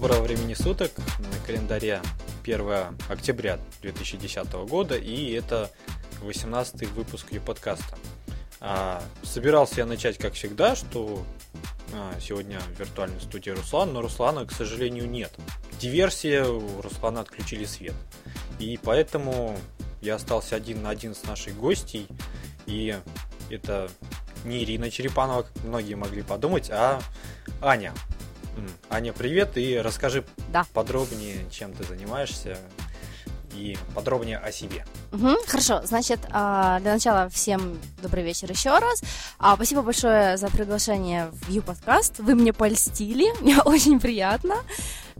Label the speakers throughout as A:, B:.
A: Доброго времени суток. На календаре 1 октября 2010 года, и это 18 выпуск ее подкаста. А, собирался я начать, как всегда, что а, сегодня в виртуальной студии Руслан, но Руслана, к сожалению, нет. Диверсия, у Руслана отключили свет. И поэтому я остался один на один с нашей гостьей, и это не Ирина Черепанова, как многие могли подумать, а Аня. Аня, привет, и расскажи
B: да.
A: подробнее, чем ты занимаешься, и подробнее о себе.
B: Угу, хорошо, значит, а, для начала всем добрый вечер еще раз. А, спасибо большое за приглашение в Ю подкаст. Вы мне польстили, мне очень приятно,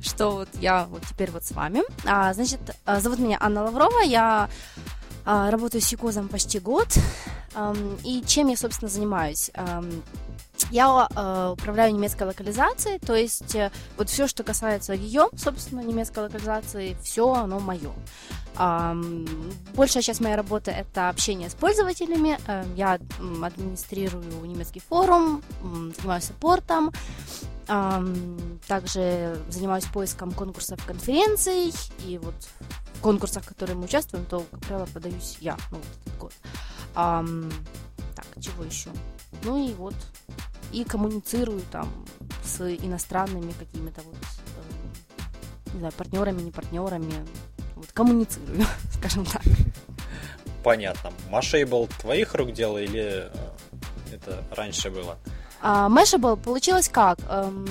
B: что вот я вот теперь вот с вами. А, значит, зовут меня Анна Лаврова, я работаю с Юкозом почти год. И чем я, собственно, занимаюсь? Я э, управляю немецкой локализацией, то есть э, вот все, что касается ее, собственно, немецкой локализации, все оно мое. Большая часть моей работы это общение с пользователями. Э, я администрирую немецкий форум, занимаюсь саппортом, также занимаюсь поиском конкурсов, конференций, и вот конкурсах, в которых мы участвуем, то, как правило, подаюсь я, ну, вот этот год. Э, так, чего еще? Ну и вот и коммуницирую там с иностранными какими-то вот, э, не знаю, партнерами, не партнерами, вот коммуницирую, скажем так.
A: Понятно. Mashable твоих рук дело или э, это раньше было?
B: А, Mashable получилось как? Эм,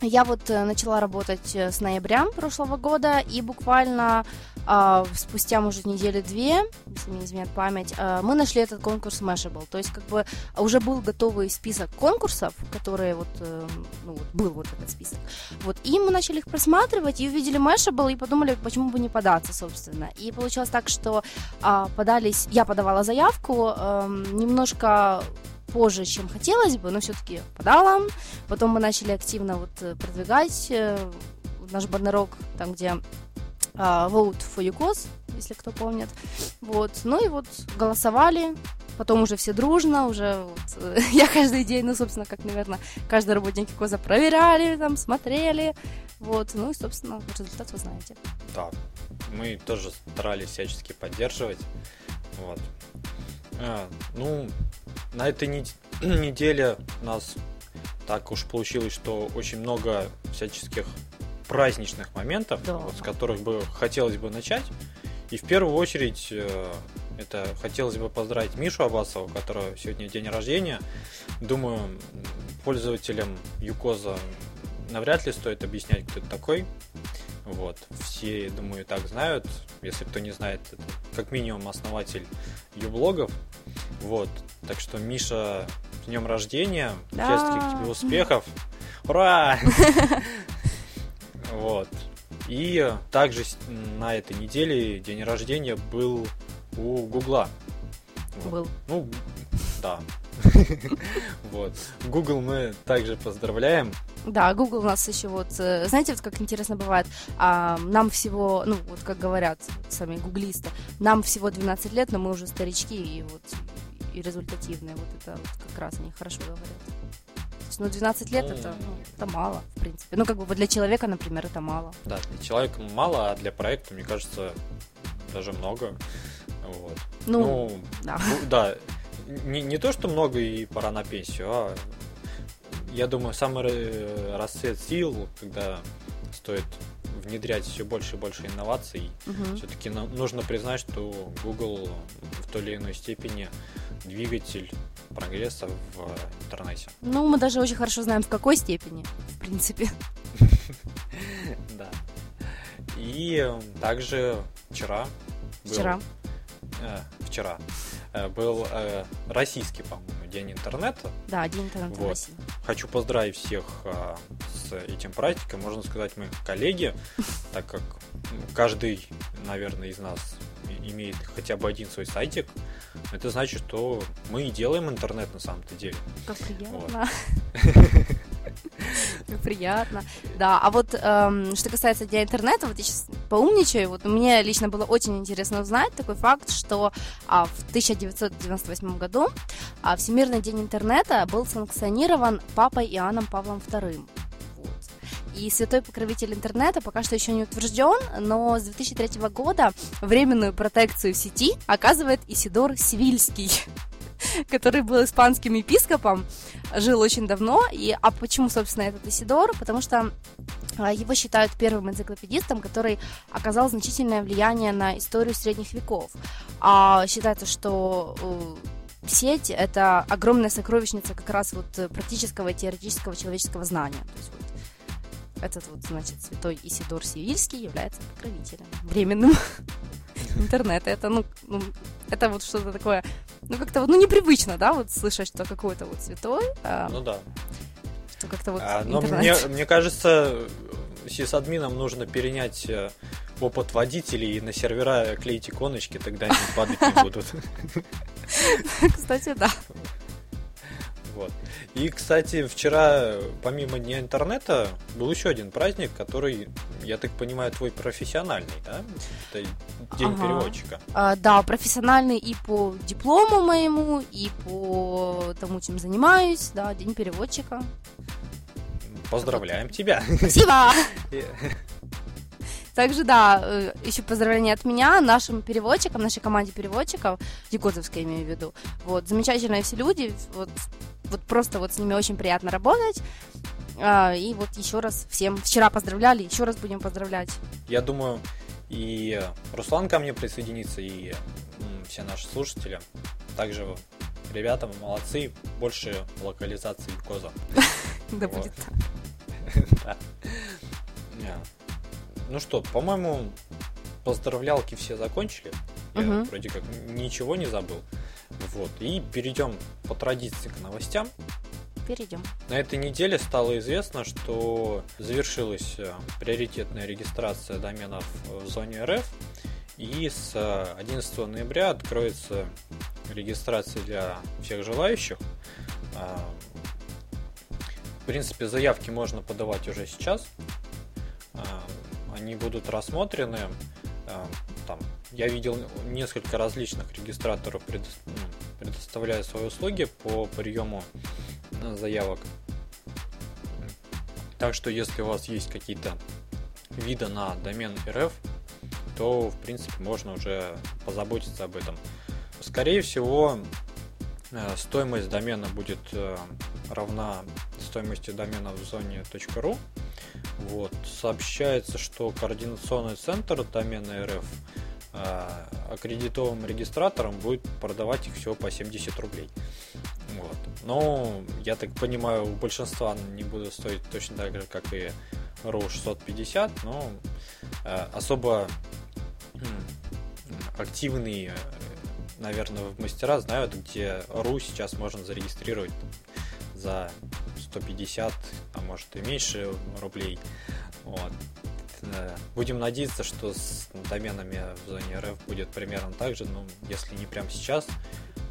B: я вот э, начала работать с ноября прошлого года, и буквально а, спустя, может, недели-две, если мне изменяет память, а, мы нашли этот конкурс Mashable. То есть, как бы, уже был готовый список конкурсов, которые вот, э, ну, вот был вот этот список. Вот, и мы начали их просматривать, и увидели Mashable, и подумали, почему бы не податься, собственно. И получилось так, что а, подались, я подавала заявку, а, немножко позже, чем хотелось бы, но все-таки подала. Потом мы начали активно вот э, продвигать э, наш баннерок, там, где а, Vote for UCOS, если кто помнит. Вот. Ну и вот голосовали, потом уже все дружно, уже вот, я каждый день, ну, собственно, как, наверное, каждый работник ЮКОЗа проверяли, там, смотрели, вот, ну и, собственно, результат вы знаете.
A: Да, мы тоже старались всячески поддерживать, вот. А, ну, на этой неделе у нас так уж получилось, что очень много всяческих праздничных моментов, да. вот, с которых бы хотелось бы начать. И в первую очередь э, это хотелось бы поздравить Мишу Абасова, у которого сегодня день рождения. Думаю, пользователям Юкоза навряд ли стоит объяснять, кто это такой. Вот. Все, думаю, так знают. Если кто не знает, это как минимум основатель юблогов. Вот. Так что, Миша, с днем рождения. Да. Всяческих тебе успехов. Ура! Вот. И также на этой неделе день рождения был у Гугла.
B: Был.
A: Ну, да. Вот. Google мы также поздравляем.
B: Да, Google у нас еще вот, э, знаете, вот как интересно бывает, а, нам всего, ну, вот как говорят сами гуглисты, нам всего 12 лет, но мы уже старички и вот и результативные, вот это вот как раз они хорошо говорят ну, 12 лет ну, это, ну, это мало, в принципе. Ну, как бы для человека, например, это мало.
A: Да, для человека мало, а для проекта, мне кажется, даже много. Вот.
B: Ну, ну да.
A: Ну, да. Не, не то, что много и пора на пенсию, а я думаю, самый расцвет сил, когда стоит внедрять все больше и больше инноваций, угу. все-таки нужно признать, что Google в той или иной степени двигатель прогресса в интернете.
B: Ну, мы даже очень хорошо знаем, в какой степени, в принципе.
A: Да. И также вчера...
B: Вчера?
A: Э, вчера э, был э, российский, по-моему, день интернета.
B: Да, день интернета вот. в России.
A: Хочу поздравить всех с этим праздником. Можно сказать, мы коллеги, так как каждый, наверное, из нас имеет хотя бы один свой сайтик, это значит, что мы и делаем интернет на самом-то деле.
B: Как приятно. Как приятно. Да, а вот эм, что касается Дня интернета, вот я сейчас поумничаю, вот мне лично было очень интересно узнать такой факт, что а, в 1998 году а, Всемирный день интернета был санкционирован папой Иоанном Павлом II. И святой покровитель интернета пока что еще не утвержден, но с 2003 года временную протекцию сети оказывает Исидор Сивильский который был испанским епископом, жил очень давно. И, а почему, собственно, этот Исидор? Потому что а, его считают первым энциклопедистом, который оказал значительное влияние на историю средних веков. А считается, что э, сеть — это огромная сокровищница как раз вот практического и теоретического человеческого знания. То есть вот этот вот, значит, святой Исидор Сивильский является покровителем временным интернета. Это, ну, ну это вот что-то такое, ну, как-то вот, ну, непривычно, да, вот слышать, что какой-то вот святой.
A: А, ну да.
B: Что как-то вот
A: а, Но мне, мне кажется, сисадминам нужно перенять э, опыт водителей и на сервера клеить иконочки, тогда они падать не будут.
B: Кстати, да.
A: Вот. И, кстати, вчера, помимо Дня интернета, был еще один праздник, который, я так понимаю, твой профессиональный, да? Это День ага. переводчика.
B: А, да, профессиональный и по диплому моему, и по тому, чем занимаюсь, да, День переводчика.
A: Поздравляем тебя.
B: Спасибо. Также, да, э, еще поздравления от меня нашим переводчикам, нашей команде переводчиков, Якутовской имею в виду. Вот, замечательные все люди, вот, вот просто вот с ними очень приятно работать. А, и вот еще раз всем вчера поздравляли, еще раз будем поздравлять.
A: Я думаю, и Руслан ко мне присоединится, и все наши слушатели. Также ребята, вы молодцы, больше локализации коза.
B: Да будет так.
A: Ну что, по-моему, поздравлялки все закончили. Я угу. вроде как ничего не забыл. Вот. И перейдем по традиции к новостям.
B: Перейдем.
A: На этой неделе стало известно, что завершилась э, приоритетная регистрация доменов в зоне РФ. И с 11 ноября откроется регистрация для всех желающих. А, в принципе, заявки можно подавать уже сейчас они будут рассмотрены. Э, там, я видел несколько различных регистраторов ну, предоставляя свои услуги по приему э, заявок. Так что если у вас есть какие-то виды на домен РФ, то в принципе можно уже позаботиться об этом. Скорее всего, э, стоимость домена будет равна стоимости домена в зоне .ru. Вот. Сообщается, что координационный центр домена РФ э, аккредитованным регистратором будет продавать их всего по 70 рублей. Вот. Но, я так понимаю, у большинства не будут стоить точно так же, как и RAW 650, но э, особо э, активные, наверное, мастера знают, где RU сейчас можно зарегистрировать за 150, а может и меньше рублей. Вот. Э, будем надеяться, что с доменами в зоне РФ будет примерно так же, но если не прямо сейчас,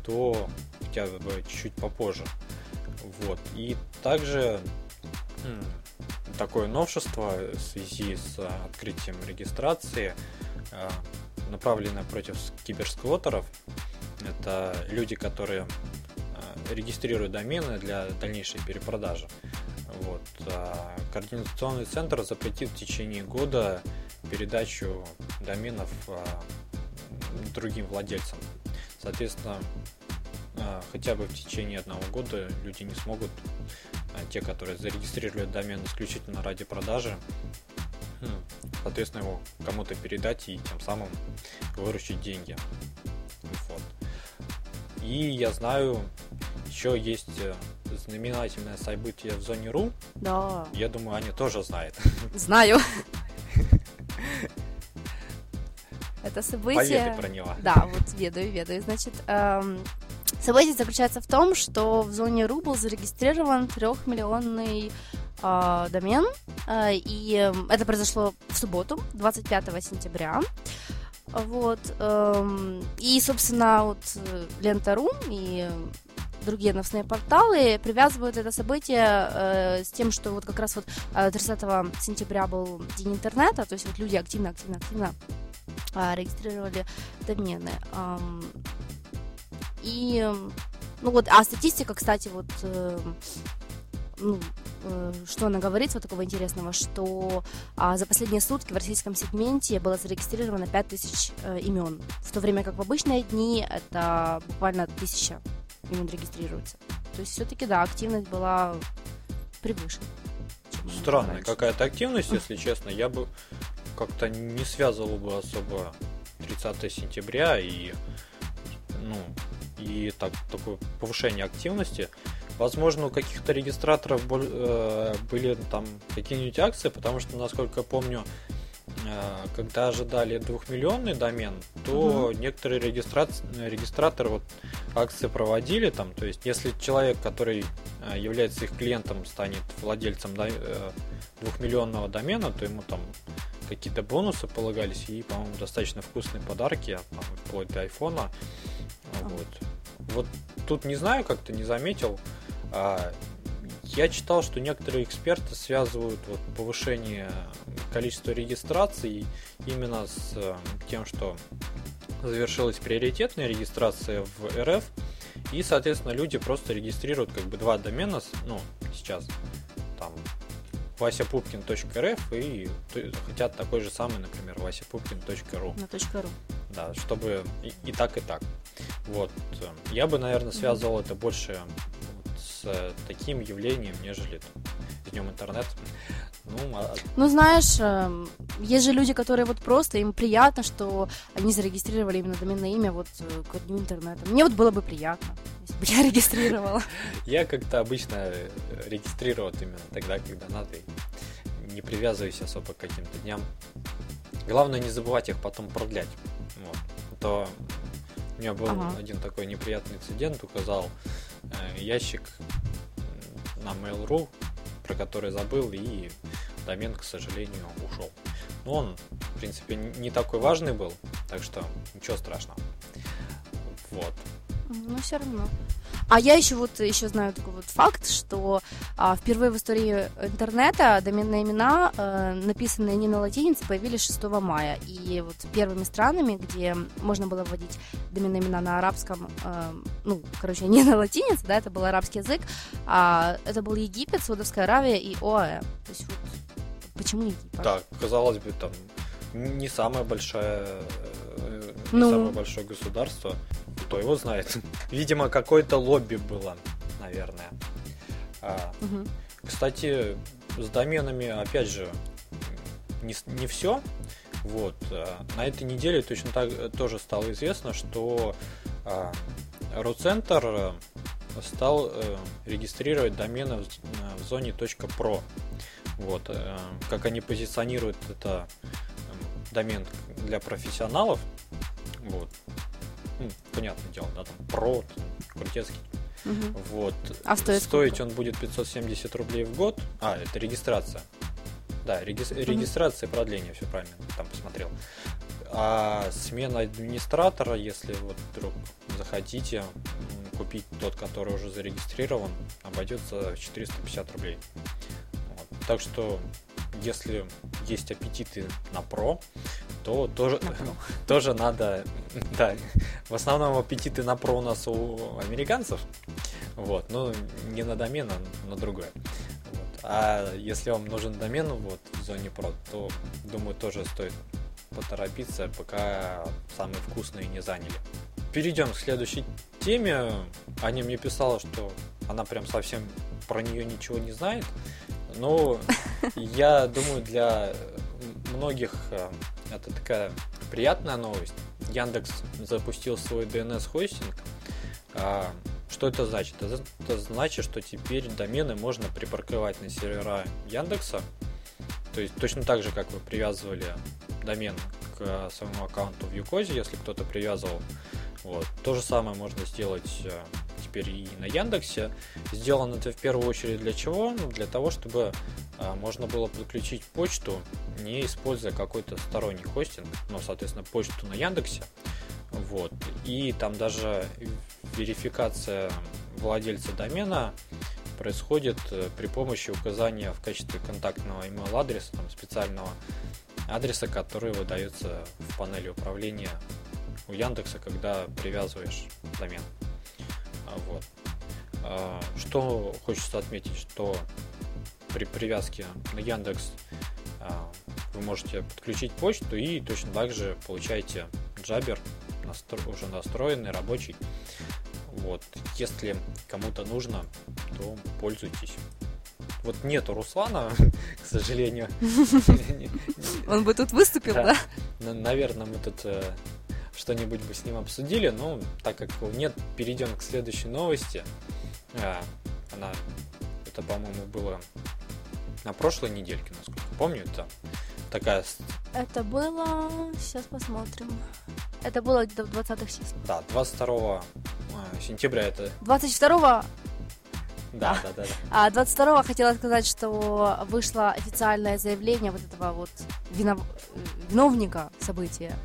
A: то хотя бы чуть-чуть попозже. Вот. И также такое новшество в связи с открытием регистрации, э, направленное против киберсквотеров. Это люди, которые регистрируют домены для дальнейшей перепродажи. Вот. А координационный центр запретит в течение года передачу доменов а, другим владельцам. Соответственно, а, хотя бы в течение одного года люди не смогут, те, которые зарегистрируют домен исключительно ради продажи, соответственно, его кому-то передать и тем самым выручить деньги. Вот. И я знаю еще есть э, знаменательное событие в зоне РУ.
B: Да.
A: Я думаю, Аня тоже знает.
B: Знаю. Это событие...
A: Поведай про него.
B: Да, вот ведаю, ведаю. Значит, эм, событие заключается в том, что в зоне РУ был зарегистрирован трехмиллионный э, домен, э, и э, это произошло в субботу, 25 сентября. Вот. Эм, и, собственно, вот Лента.ру и другие новостные порталы привязывают это событие э, с тем, что вот как раз вот 30 э, сентября был день интернета, то есть вот люди активно, активно, активно э, регистрировали домены. Эм, и, ну вот, а статистика, кстати, вот, э, ну, э, что она говорит вот такого интересного, что а, за последние сутки в российском сегменте было зарегистрировано 5000 э, имен, в то время как в обычные дни это буквально тысяча имен регистрируется. То есть все-таки, да, активность была превыше.
A: Странная какая-то активность, если честно. Я бы как-то не связывал бы особо 30 сентября и ну и так такое повышение активности. Возможно, у каких-то регистраторов э, были там какие-нибудь акции, потому что, насколько я помню, когда ожидали двухмиллионный домен, то угу. некоторые регистраторы вот акции проводили там. То есть, если человек, который э, является их клиентом, станет владельцем двухмиллионного домена, то ему там какие-то бонусы полагались и, по-моему, достаточно вкусные подарки, там, вплоть до айфона. Вот. вот тут не знаю, как-то не заметил. Я читал, что некоторые эксперты связывают вот повышение количества регистраций именно с э, тем, что завершилась приоритетная регистрация в РФ, и, соответственно, люди просто регистрируют как бы два домена, ну, сейчас, там, vasapupkin.rf и хотят такой же самый, например, vasapupkin.ru.
B: На .ру.
A: Да, чтобы и, и так, и так. Вот. Я бы, наверное, связывал mm-hmm. это больше с таким явлением, нежели с днем интернет.
B: Ну, а... ну, знаешь, эм, есть же люди, которые вот просто, им приятно, что они зарегистрировали именно доменное имя вот э, к дню интернета. Мне вот было бы приятно, если бы я регистрировала.
A: Я как-то обычно э, регистрировал именно тогда, когда надо, и не привязываюсь особо к каким-то дням. Главное не забывать их потом продлять. Вот. А то у меня был ага. один такой неприятный инцидент, указал ящик на Mail.ru, про который забыл, и домен, к сожалению, ушел. Но он, в принципе, не такой важный был, так что ничего страшного. Вот.
B: Ну, все равно. А я еще вот еще знаю такой вот факт, что а, впервые в истории интернета доменные имена, а, написанные не на латинице, появились 6 мая. И вот первыми странами, где можно было вводить доменные имена на арабском, а, ну, короче, не на латинице, да, это был арабский язык, а это был Египет, Саудовская Аравия и ОАЭ. То есть вот почему Египет?
A: Так, казалось бы, там не самая большая не ну... самое большое государство. Кто его знает? Видимо, какое-то лобби было, наверное. Угу. Кстати, с доменами, опять же, не, не все. Вот. А, на этой неделе точно так тоже стало известно, что а, Роцентр стал а, регистрировать домены в, зоне .pro. Вот. Как они позиционируют это домен для профессионалов, вот. Ну, понятное дело, да, там про, крутецкий. Угу. Вот.
B: А стоит
A: Стоить сколько? он будет 570 рублей в год. А, это регистрация. Да, реги... угу. регистрация и продление, все правильно, там посмотрел. А смена администратора, если вот вдруг захотите купить тот, который уже зарегистрирован, обойдется в 450 рублей. Вот. Так что, если есть аппетиты на про, то тоже, тоже надо, да, в основном аппетиты на про у нас у американцев, вот, но не на домен, а на другое. Вот. А если вам нужен домен вот, в зоне про, то, думаю, тоже стоит поторопиться, пока самые вкусные не заняли. Перейдем к следующей теме. Аня мне писала, что она прям совсем про нее ничего не знает. Но я думаю, для многих э, это такая приятная новость. Яндекс запустил свой DNS-хостинг. А, что это значит? Это значит, что теперь домены можно припарковать на сервера Яндекса. То есть точно так же, как вы привязывали домен к своему аккаунту в Юкозе, если кто-то привязывал. Вот. То же самое можно сделать э, теперь и на Яндексе. Сделано это в первую очередь для чего? Ну, для того, чтобы а, можно было подключить почту, не используя какой-то сторонний хостинг, ну, соответственно, почту на Яндексе. Вот. И там даже верификация владельца домена происходит э, при помощи указания в качестве контактного email адреса, там, специального адреса, который выдается в панели управления у Яндекса, когда привязываешь домен. А, вот. А, что хочется отметить, что при привязке на Яндекс а, вы можете подключить почту и точно так же получаете джабер настро... уже настроенный, рабочий. Вот. Если кому-то нужно, то пользуйтесь. Вот нету Руслана, к сожалению.
B: Он бы тут выступил, да?
A: Наверное, мы тут э, что-нибудь бы с ним обсудили, но так как его нет, перейдем к следующей новости. А, она, это, по-моему, было на прошлой недельке, насколько помню, это такая...
B: Это было... Сейчас посмотрим. Это было где-то в 20-х числах.
A: Да, 22 а, сентября это...
B: 22
A: да, да, да.
B: А 22-го хотела сказать, что вышло официальное заявление вот этого вот винов... виновника события.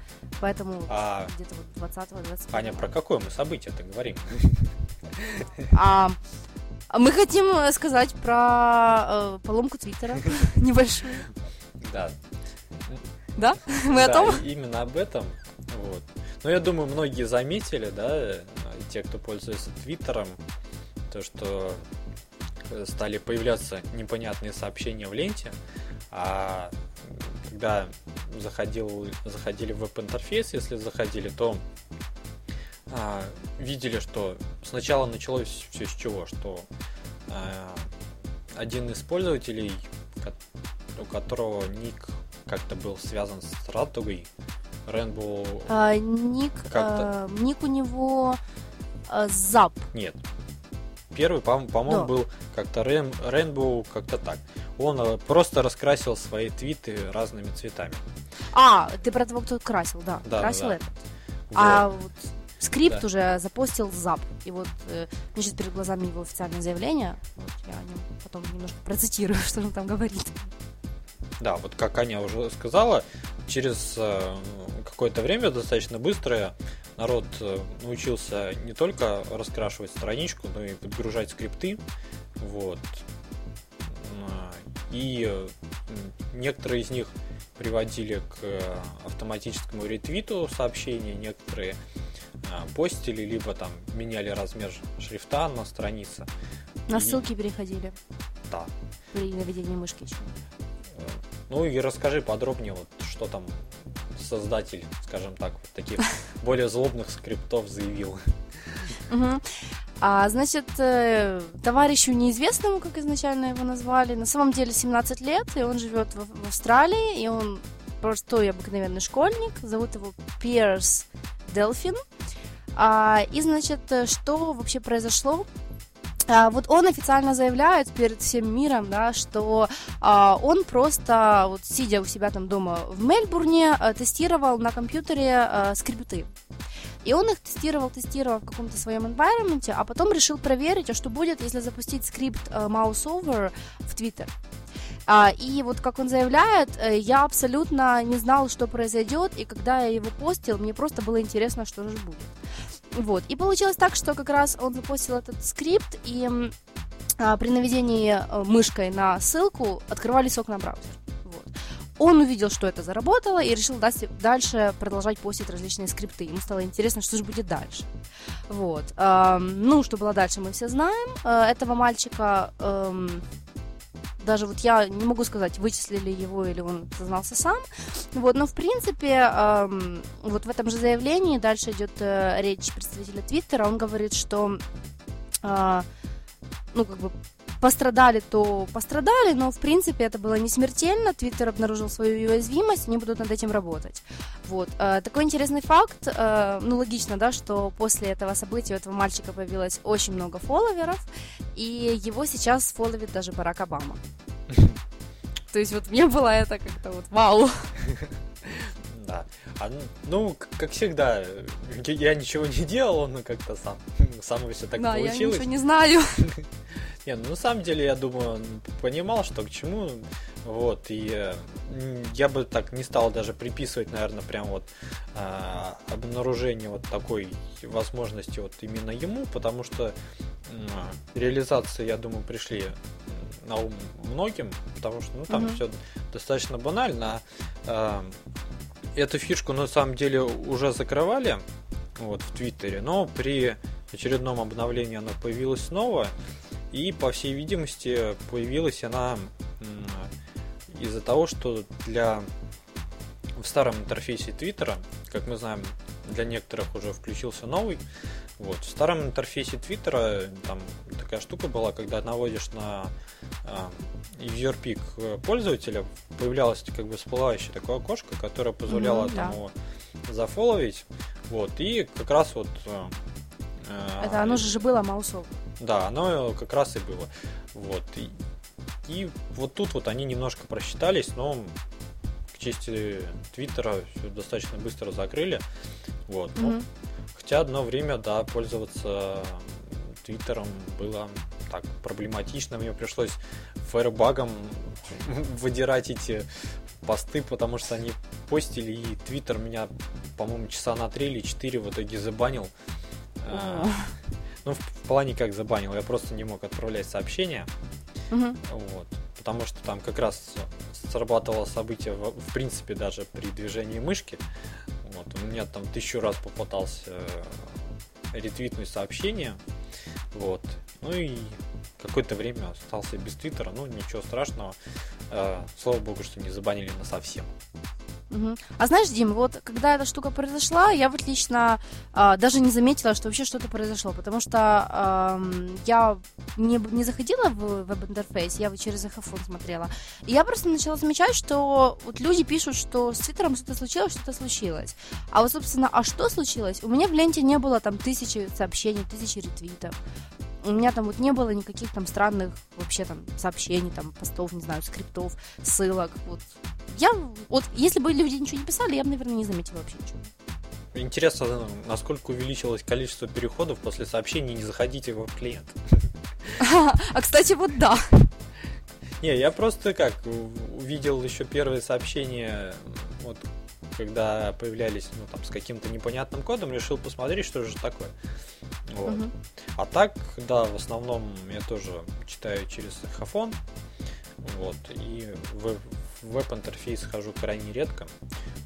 B: Поэтому а... где-то вот 20-го, 21
A: Аня, про какое мы событие-то говорим?
B: А, мы хотим сказать про э, поломку Твиттера небольшую.
A: Да.
B: Да? Мы о том?
A: именно об этом. Вот. Но я думаю, многие заметили, да, те, кто пользуется Твиттером, то, что стали появляться непонятные сообщения в ленте, а когда заходил, заходили в веб-интерфейс, если заходили, то а, видели, что сначала началось все с чего, что а, один из пользователей, у которого ник как-то был связан с радугой, Rainbow...
B: А, ник, а, ник у него а, Zap.
A: Нет, Первый, по-моему, по да. был как-то Рэм, Rainbow, как-то так. Он э, просто раскрасил свои твиты разными цветами.
B: А, ты про того, кто красил, да.
A: да
B: красил
A: да,
B: этот. Вот. А вот скрипт да. уже запостил ЗАП. И вот э, мне сейчас перед глазами его официальное заявление. Вот я о нем потом немножко процитирую, что он там говорит.
A: Да, вот как Аня уже сказала, через э, какое-то время достаточно быстрое народ э, научился не только раскрашивать страничку, но и подгружать скрипты. Вот. И э, некоторые из них приводили к э, автоматическому ретвиту сообщений, некоторые постили, либо там меняли размер шрифта на странице.
B: На ссылки и... переходили.
A: Да.
B: При наведении мышки еще.
A: Ну и расскажи подробнее, вот что там создатель, скажем так, таких более злобных скриптов заявил.
B: А, значит, э, товарищу неизвестному, как изначально его назвали, на самом деле 17 лет, и он живет в, в Австралии, и он простой обыкновенный школьник, зовут его Пирс Делфин. А, и, значит, что вообще произошло? А, вот он официально заявляет перед всем миром, да, что а, он просто, вот сидя у себя там дома в Мельбурне, а, тестировал на компьютере а, скрипты. И он их тестировал, тестировал в каком-то своем environment, а потом решил проверить, а что будет, если запустить скрипт uh, mouse over в Twitter. Uh, и вот как он заявляет, я абсолютно не знал, что произойдет, и когда я его постил, мне просто было интересно, что же будет. Вот. И получилось так, что как раз он запустил этот скрипт, и а, при наведении э, мышкой на ссылку открывались окна браузера. Вот. Он увидел, что это заработало, и решил дальше продолжать постить различные скрипты. Ему стало интересно, что же будет дальше. Вот. Эм, ну, что было дальше, мы все знаем. Э, этого мальчика эм, даже вот я не могу сказать, вычислили его или он сознался сам. Вот, но в принципе, эм, вот в этом же заявлении дальше идет э, речь представителя Твиттера. Он говорит, что э, ну, как бы пострадали, то пострадали, но в принципе это было не смертельно. Твиттер обнаружил свою уязвимость, они будут над этим работать. Вот. Э, такой интересный факт, э, ну логично, да, что после этого события у этого мальчика появилось очень много фолловеров, и его сейчас фолловит даже Барак Обама. То есть вот мне было это как-то вот вау.
A: Да. А, ну, как всегда, я ничего не делал, но как-то сам, само все так да, получилось.
B: я ничего не знаю.
A: Не, ну на самом деле, я думаю, он понимал, что к чему. Вот, и я бы так не стал даже приписывать, наверное, прям вот э, обнаружение вот такой возможности вот именно ему, потому что э, реализации, я думаю, пришли на ум многим, потому что, ну, там mm-hmm. все достаточно банально. Э, эту фишку на самом деле уже закрывали вот в Твиттере, но при очередном обновлении она появилась снова. И, по всей видимости, появилась она из-за того, что для в старом интерфейсе Твиттера, как мы знаем, для некоторых уже включился новый. Вот. В старом интерфейсе Твиттера там такая штука была, когда наводишь на э, user пользователя, появлялось как бы всплывающее такое окошко, которое позволяло mm-hmm, тому да. зафоловить. Вот, и как раз вот... Э,
B: Это оно же было маусов.
A: Да, оно как раз и было. Вот. И, и вот тут вот они немножко просчитались, но к чести Твиттера все достаточно быстро закрыли. Вот. Mm-hmm. Ну, хотя одно время, да, пользоваться Твиттером было так проблематично. Мне пришлось фаербагом выдирать эти посты, потому что они постили, и Твиттер меня, по-моему, часа на 3 или 4 в итоге забанил. А, ну, в плане как забанил, я просто не мог отправлять сообщения. Вот. Потому что там как раз срабатывало событие, в, в принципе, даже при движении мышки. Вот. У меня там тысячу раз попытался ретвитнуть сообщение. Вот. Ну и какое-то время остался без Твиттера, ну ничего страшного. Э, слава богу, что не забанили на совсем.
B: Угу. А знаешь, Дим, вот когда эта штука произошла, я вот лично а, даже не заметила, что вообще что-то произошло, потому что а, я не, не заходила в веб-интерфейс, я через iPhone смотрела. И я просто начала замечать, что вот люди пишут, что с Твиттером что-то случилось, что-то случилось. А вот, собственно, а что случилось? У меня в ленте не было там тысячи сообщений, тысячи ретвитов у меня там вот не было никаких там странных вообще там сообщений, там постов, не знаю, скриптов, ссылок. Вот я вот если бы люди ничего не писали, я бы, наверное, не заметила вообще ничего.
A: Интересно, насколько увеличилось количество переходов после сообщений «не заходите в клиент».
B: А, кстати, вот да.
A: Не, я просто как увидел еще первые сообщения, вот когда появлялись, ну там с каким-то непонятным кодом, решил посмотреть, что же такое. Вот. Угу. А так, да, в основном я тоже читаю через Хафон. Вот, и в, веб-интерфейс хожу крайне редко.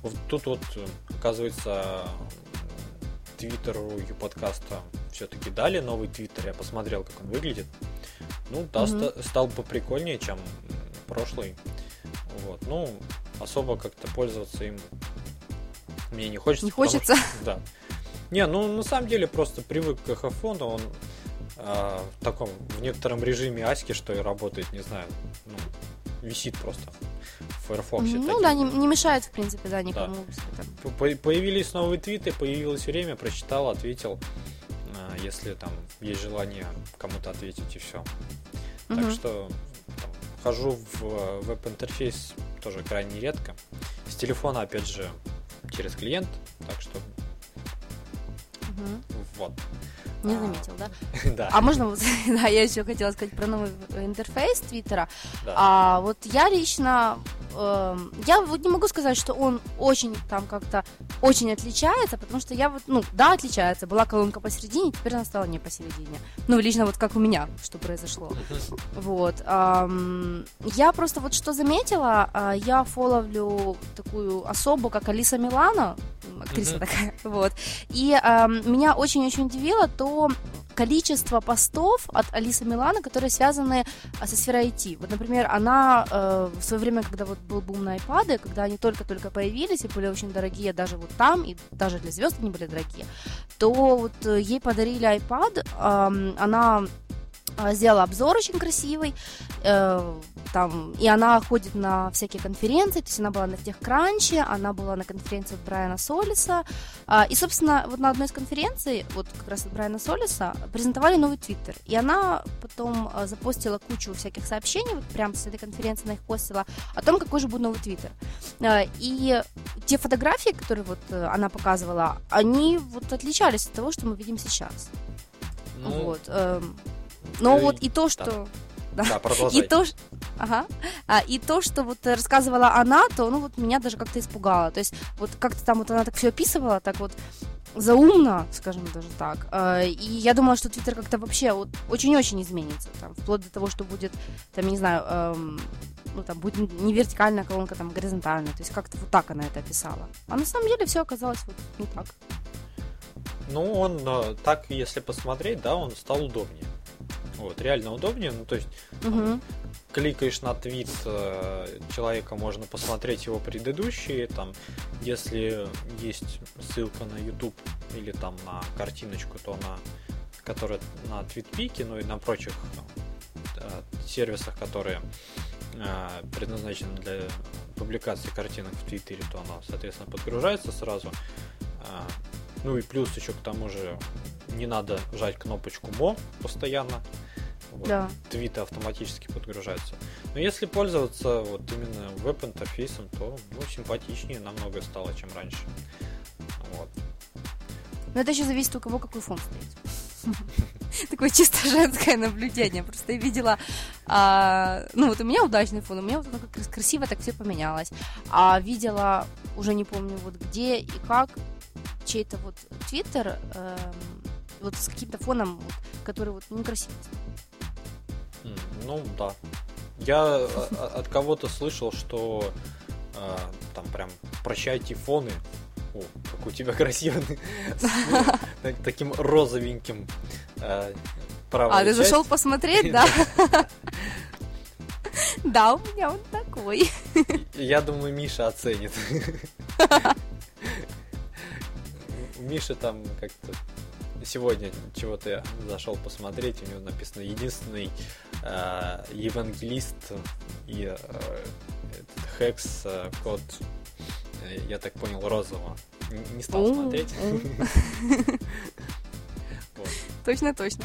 A: Вот тут вот, оказывается, твиттеру подкаста все-таки дали новый твиттер, я посмотрел, как он выглядит. Ну, да, mm-hmm. ста- стал поприкольнее, чем прошлый. Вот, ну, особо как-то пользоваться им мне не хочется.
B: Не хочется? Что,
A: да. Не, ну на самом деле просто привык к хафону, он э, в таком, в некотором режиме аськи, что и работает, не знаю, ну, висит просто в Firefox.
B: Ну таким. да, не, не мешает, в принципе, да, никому.
A: Да. По появились новые твиты, появилось время, прочитал, ответил, э, если там есть желание кому-то ответить и все. Угу. Так что там, хожу в веб-интерфейс тоже крайне редко. С телефона, опять же, через клиент, так что
B: угу.
A: вот.
B: Не а, заметил, да?
A: да.
B: А можно, да, я еще хотела сказать про новый интерфейс Твиттера.
A: Да.
B: А вот я лично Эм, я вот не могу сказать, что он очень там как-то очень отличается, потому что я вот, ну, да, отличается. Была колонка посередине, теперь она стала не посередине. Ну, лично вот как у меня, что произошло. Вот. Я просто вот что заметила, а, я фоловлю такую особу, как Алиса Милана, актриса такая, вот. И меня очень-очень удивило то, количество постов от Алисы Милана, которые связаны а, со сферой IT. Вот, например, она э, в свое время, когда вот был бум на iPad, когда они только-только появились и были очень дорогие даже вот там, и даже для звезд они были дорогие, то вот э, ей подарили iPad, э, она сделала обзор очень красивый, э, там, и она ходит на всякие конференции, то есть она была на техкранче, она была на конференции от Брайана Солиса, э, и, собственно, вот на одной из конференций, вот как раз от Брайана Солиса, презентовали новый твиттер, и она потом э, запостила кучу всяких сообщений, вот прямо с этой конференции она их постила, о том, какой же будет новый твиттер. Э, и те фотографии, которые вот э, она показывала, они вот отличались от того, что мы видим сейчас. Ну... Вот. Э, но ну, вот и то, что...
A: Да, да продолжай.
B: И то, ага. а, и то, что вот рассказывала она, то ну вот меня даже как-то испугало. То есть вот как-то там вот она так все описывала, так вот заумно, скажем даже так. А, и я думала, что Твиттер как-то вообще вот очень-очень изменится, там, вплоть до того, что будет, там, не знаю, эм, ну, там, будет не вертикальная колонка, там, горизонтальная. То есть как-то вот так она это описала. А на самом деле все оказалось вот не так.
A: Ну, он э, так, если посмотреть, да, он стал удобнее. Вот, реально удобнее. Ну, то есть, угу. кликаешь на твит э, человека, можно посмотреть его предыдущие, там, если есть ссылка на YouTube или там на картиночку, то на которая на твитпике, ну и на прочих э, сервисах, которые э, предназначены для публикации картинок в Твиттере, то она, соответственно, подгружается сразу. Ну и плюс еще к тому же не надо жать кнопочку мо постоянно. Вот, да. Твиты автоматически подгружаются. Но если пользоваться вот именно веб-интерфейсом, то ну, симпатичнее намного стало, чем раньше. Вот.
B: Но это еще зависит у кого какой фон стоит. Такое чисто женское наблюдение. Просто я видела, а, ну вот у меня удачный фон, у меня вот как красиво так все поменялось. А видела, уже не помню вот где и как, чей-то вот твиттер э, вот с каким-то фоном, вот, который вот некрасивый.
A: Ну да. Я от кого-то слышал, что э, там прям прощайте фоны. О, как у тебя красивый. Таким розовеньким. Э,
B: а, ты зашел посмотреть, да? Да, у меня он такой.
A: Я думаю, Миша оценит. Миша там как-то сегодня чего-то зашел посмотреть, у него написано единственный э, евангелист и э, этот хекс э, код, э, я так понял, розового. Не стал смотреть.
B: Точно, точно.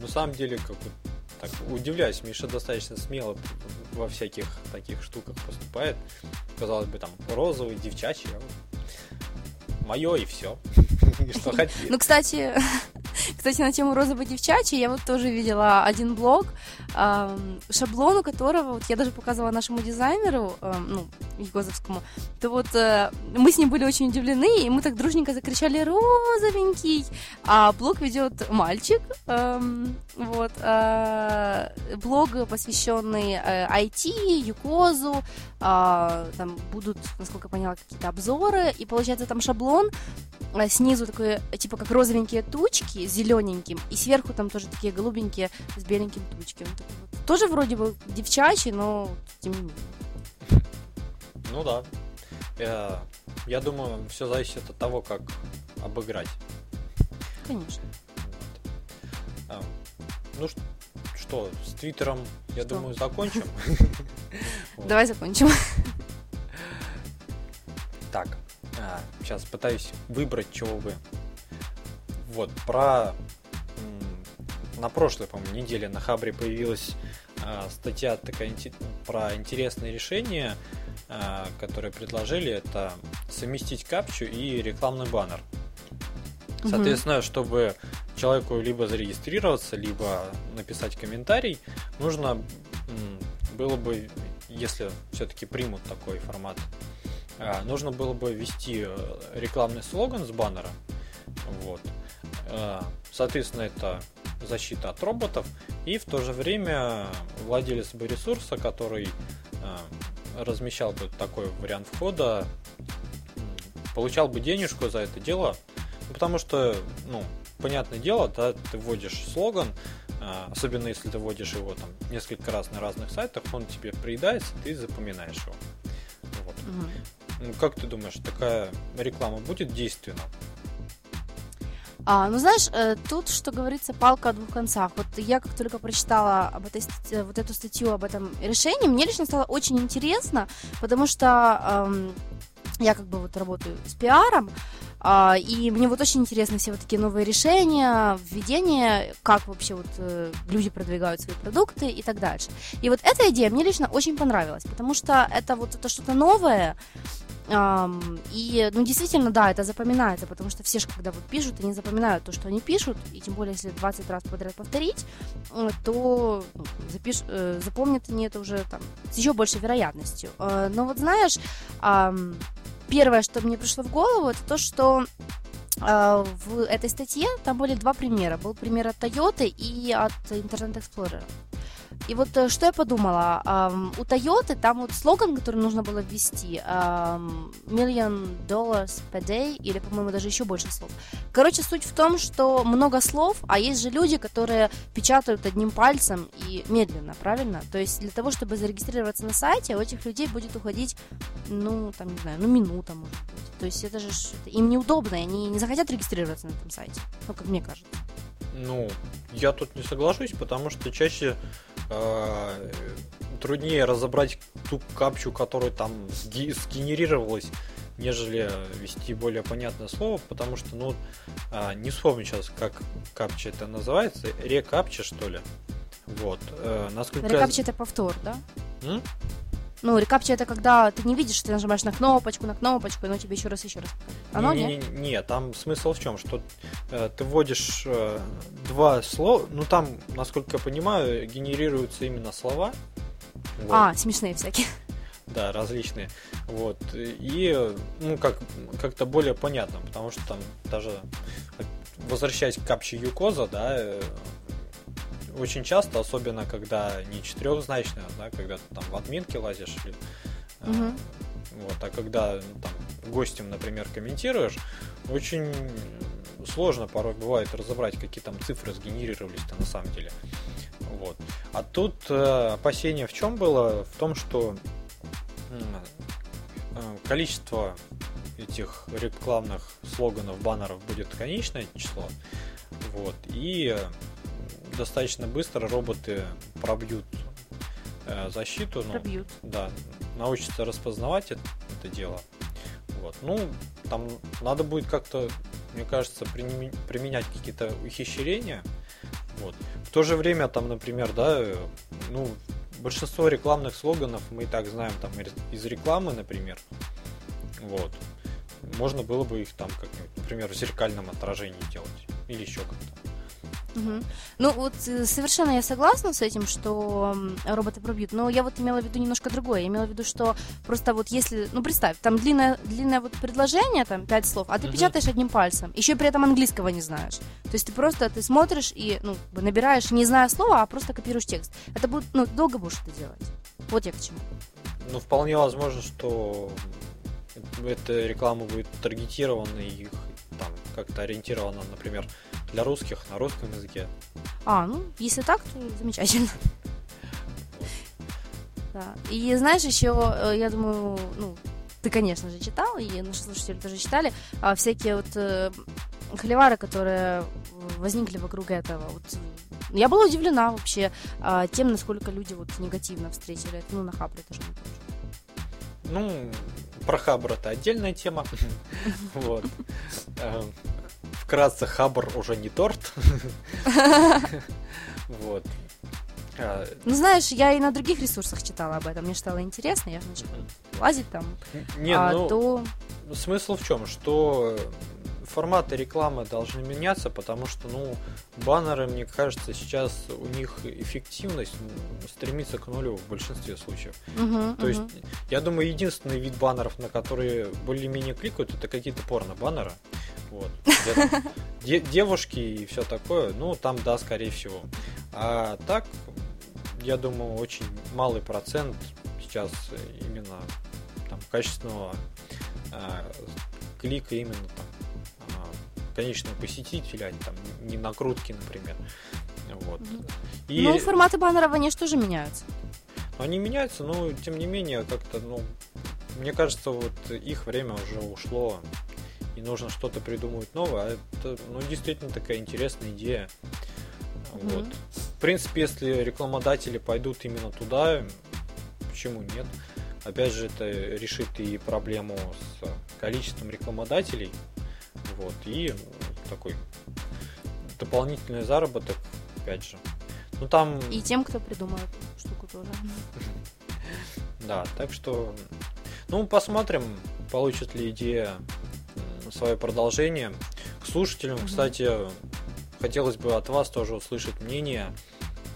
A: На самом деле, как так удивляюсь, Миша достаточно смело во всяких таких штуках поступает. Казалось бы, там розовый, девчачий, а мое и все. Что хотели.
B: Ну, кстати, кстати, на тему розовой девчачьи я вот тоже видела один блог, шаблон у которого, вот я даже показывала нашему дизайнеру, ну, Егозовскому, то вот э, мы с ним были очень удивлены, и мы так дружненько закричали «розовенький», а блог ведет мальчик, вот, э, блог, посвященный IT, э, Юкозу, а, там будут, насколько я поняла, какие-то обзоры, и получается там шаблон, снизу такой, типа как розовенькие тучки с зелененьким, и сверху там тоже такие голубенькие с беленьким вот. Тоже вроде бы девчачий, но тем не менее.
A: Ну да. Я, я думаю, все зависит от того, как обыграть.
B: Конечно.
A: Вот. А, ну что, с Твиттером, я что? думаю, закончим.
B: Давай закончим.
A: Так, сейчас пытаюсь выбрать, чего бы. Вот, про... На прошлой, по-моему, неделе на Хабре появилась а, статья такая про интересные решения, а, которые предложили. Это совместить капчу и рекламный баннер. Соответственно, чтобы человеку либо зарегистрироваться, либо написать комментарий, нужно было бы, если все-таки примут такой формат а, нужно было бы ввести э, рекламный слоган с баннера. Вот. А, соответственно, это защита от роботов. И в то же время владелец бы ресурса, который а, размещал бы такой вариант входа, получал бы денежку за это дело. Ну, потому что, ну, понятное дело, да, ты вводишь слоган, особенно если ты вводишь его там несколько раз на разных сайтах, он тебе приедается, ты запоминаешь его. Вот. Угу. Ну, как ты думаешь, такая реклама будет действенна?
B: А, ну, знаешь, э, тут, что говорится, палка о двух концах. Вот я как только прочитала об этой, э, вот эту статью об этом решении, мне лично стало очень интересно, потому что эм, я как бы вот работаю с пиаром, а, и мне вот очень интересны все вот такие новые решения, введение, как вообще вот э, люди продвигают свои продукты и так дальше. И вот эта идея мне лично очень понравилась, потому что это вот это что-то новое, и, ну, действительно, да, это запоминается, потому что все же, когда вот пишут, они запоминают то, что они пишут, и тем более, если 20 раз подряд повторить, э, то ну, запиш, э, запомнят они это уже там с еще большей вероятностью. Uh, но вот знаешь, первое, что мне пришло в голову, это то, что в этой статье там были два примера. Был пример от Toyota и от Internet Explorer. И вот э, что я подумала, у Toyota там вот слоган, который нужно было ввести, million dollars per day, или, по-моему, даже еще больше слов. Короче, суть в том, что много слов, а есть же люди, которые печатают одним пальцем и медленно, правильно? То есть для того, чтобы зарегистрироваться на сайте, у этих людей будет уходить, ну, там, не знаю, ну, минута, может быть. То есть это же им неудобно, они не захотят регистрироваться на этом сайте, ну, как мне кажется.
A: Ну, я тут не соглашусь, потому что чаще э, труднее разобрать ту капчу, которая там сгенерировалась, нежели вести более понятное слово, потому что, ну, э, не вспомню сейчас, как капча это называется, рекапча, что ли. Вот.
B: Э, насколько... Рекапча это повтор, да? М? Ну, рекапча это когда ты не видишь, ты нажимаешь на кнопочку, на кнопочку, и оно тебе еще раз, еще раз.
A: Оно, не, не, не, не, там смысл в чем, что э, ты вводишь э, два слова, ну там, насколько я понимаю, генерируются именно слова.
B: Вот. А, смешные всякие.
A: Да, различные. Вот. И, ну, как, как-то более понятно, потому что там даже возвращаясь к капче Юкоза, да, э, очень часто, особенно когда не четырехзначная, да, когда ты там в админке лазишь, или, угу. вот, а когда ну, там, гостем, например, комментируешь, очень сложно порой бывает разобрать, какие там цифры сгенерировались-то на самом деле. Вот. А тут э, опасение в чем было? В том, что э, количество этих рекламных слоганов, баннеров будет конечное число. Вот. И достаточно быстро роботы пробьют э, защиту.
B: Ну, пробьют.
A: Да, научатся распознавать это, это дело. Вот. Ну, там надо будет как-то, мне кажется, применять какие-то ухищрения. Вот. В то же время, там, например, да, ну, большинство рекламных слоганов мы и так знаем там из рекламы, например. Вот. Можно было бы их там, как, например, в зеркальном отражении делать. Или еще как-то.
B: Угу. Ну вот э, совершенно я согласна с этим, что роботы пробьют, но я вот имела в виду немножко другое. Я имела в виду, что просто вот если, ну представь, там длинное, длинное вот предложение, там пять слов, а ты угу. печатаешь одним пальцем, еще при этом английского не знаешь. То есть ты просто, ты смотришь и, ну, набираешь, не зная слова, а просто копируешь текст. Это будет, ну, долго будешь это делать. Вот я к чему.
A: Ну, вполне возможно, что эта реклама будет таргетирована и там как-то ориентирована, например, для русских на русском языке.
B: А, ну, если так, то замечательно. Да. И знаешь, еще, э, я думаю, ну, ты, конечно же, читал, и наши слушатели тоже читали, а, всякие вот э, холивары, которые возникли вокруг этого. Вот, я была удивлена вообще а, тем, насколько люди вот негативно встретили это. Ну, на Хабре тоже.
A: Ну, про Хабр это отдельная тема. Вот. Вкратце, Хабр уже не торт.
B: Вот. А, ну, знаешь, я и на других ресурсах читала об этом, мне стало интересно, я начала лазить там.
A: Не, а, ну, то... смысл в чем? Что форматы рекламы должны меняться, потому что, ну, баннеры, мне кажется, сейчас у них эффективность стремится к нулю в большинстве случаев. Uh-huh, То uh-huh. есть, я думаю, единственный вид баннеров, на которые более-менее кликают, это какие-то порно-баннеры. Вот. Девушки и все такое, ну, там, да, скорее всего. А так, я думаю, очень малый процент сейчас именно там качественного а, клика именно там конечного посетителя, а там, не накрутки, например. Вот.
B: И... Ну, форматы баннеров, они что же меняются?
A: Они меняются, но тем не менее, как-то, ну, мне кажется, вот их время уже ушло, и нужно что-то придумывать новое. А это, ну, действительно такая интересная идея. Mm-hmm. Вот. В принципе, если рекламодатели пойдут именно туда, почему нет? Опять же, это решит и проблему с количеством рекламодателей, вот. И такой дополнительный заработок, опять же. Ну там...
B: И тем, кто придумал эту штуку тоже.
A: Да, так что... Ну, посмотрим, получит ли идея свое продолжение. К слушателям, кстати, хотелось бы от вас тоже услышать мнение,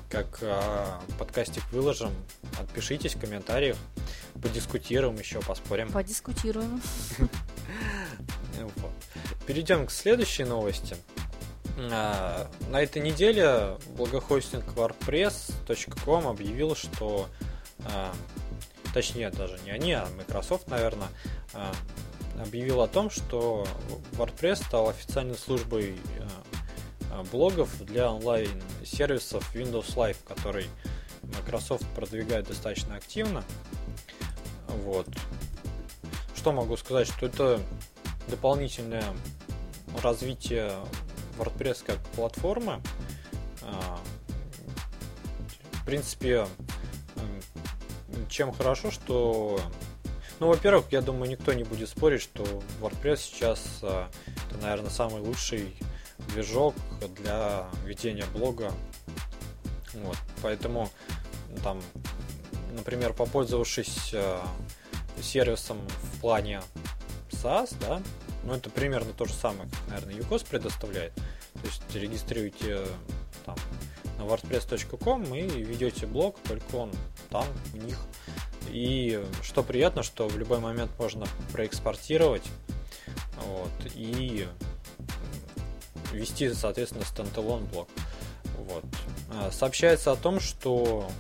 A: как а, подкастик выложим. Отпишитесь в комментариях, подискутируем еще, поспорим.
B: Подискутируем.
A: Перейдем к следующей новости. на этой неделе благохостинг WordPress.com объявил, что точнее даже не они, а Microsoft, наверное, объявил о том, что WordPress стал официальной службой блогов для онлайн-сервисов Windows Live, который Microsoft продвигает достаточно активно. Вот. Что могу сказать, что это дополнительное развитие WordPress как платформы. А, в принципе, чем хорошо, что ну, во-первых, я думаю, никто не будет спорить, что WordPress сейчас а, это, наверное, самый лучший движок для ведения блога. Вот. Поэтому там, например, попользовавшись э, сервисом в плане SaaS, да, ну это примерно то же самое, как, наверное, UCOS предоставляет. То есть регистрируете там на wordpress.com и ведете блог, только он там у них. И что приятно, что в любой момент можно проэкспортировать вот, и вести, соответственно, стендалон блог. Вот. А, сообщается о том, что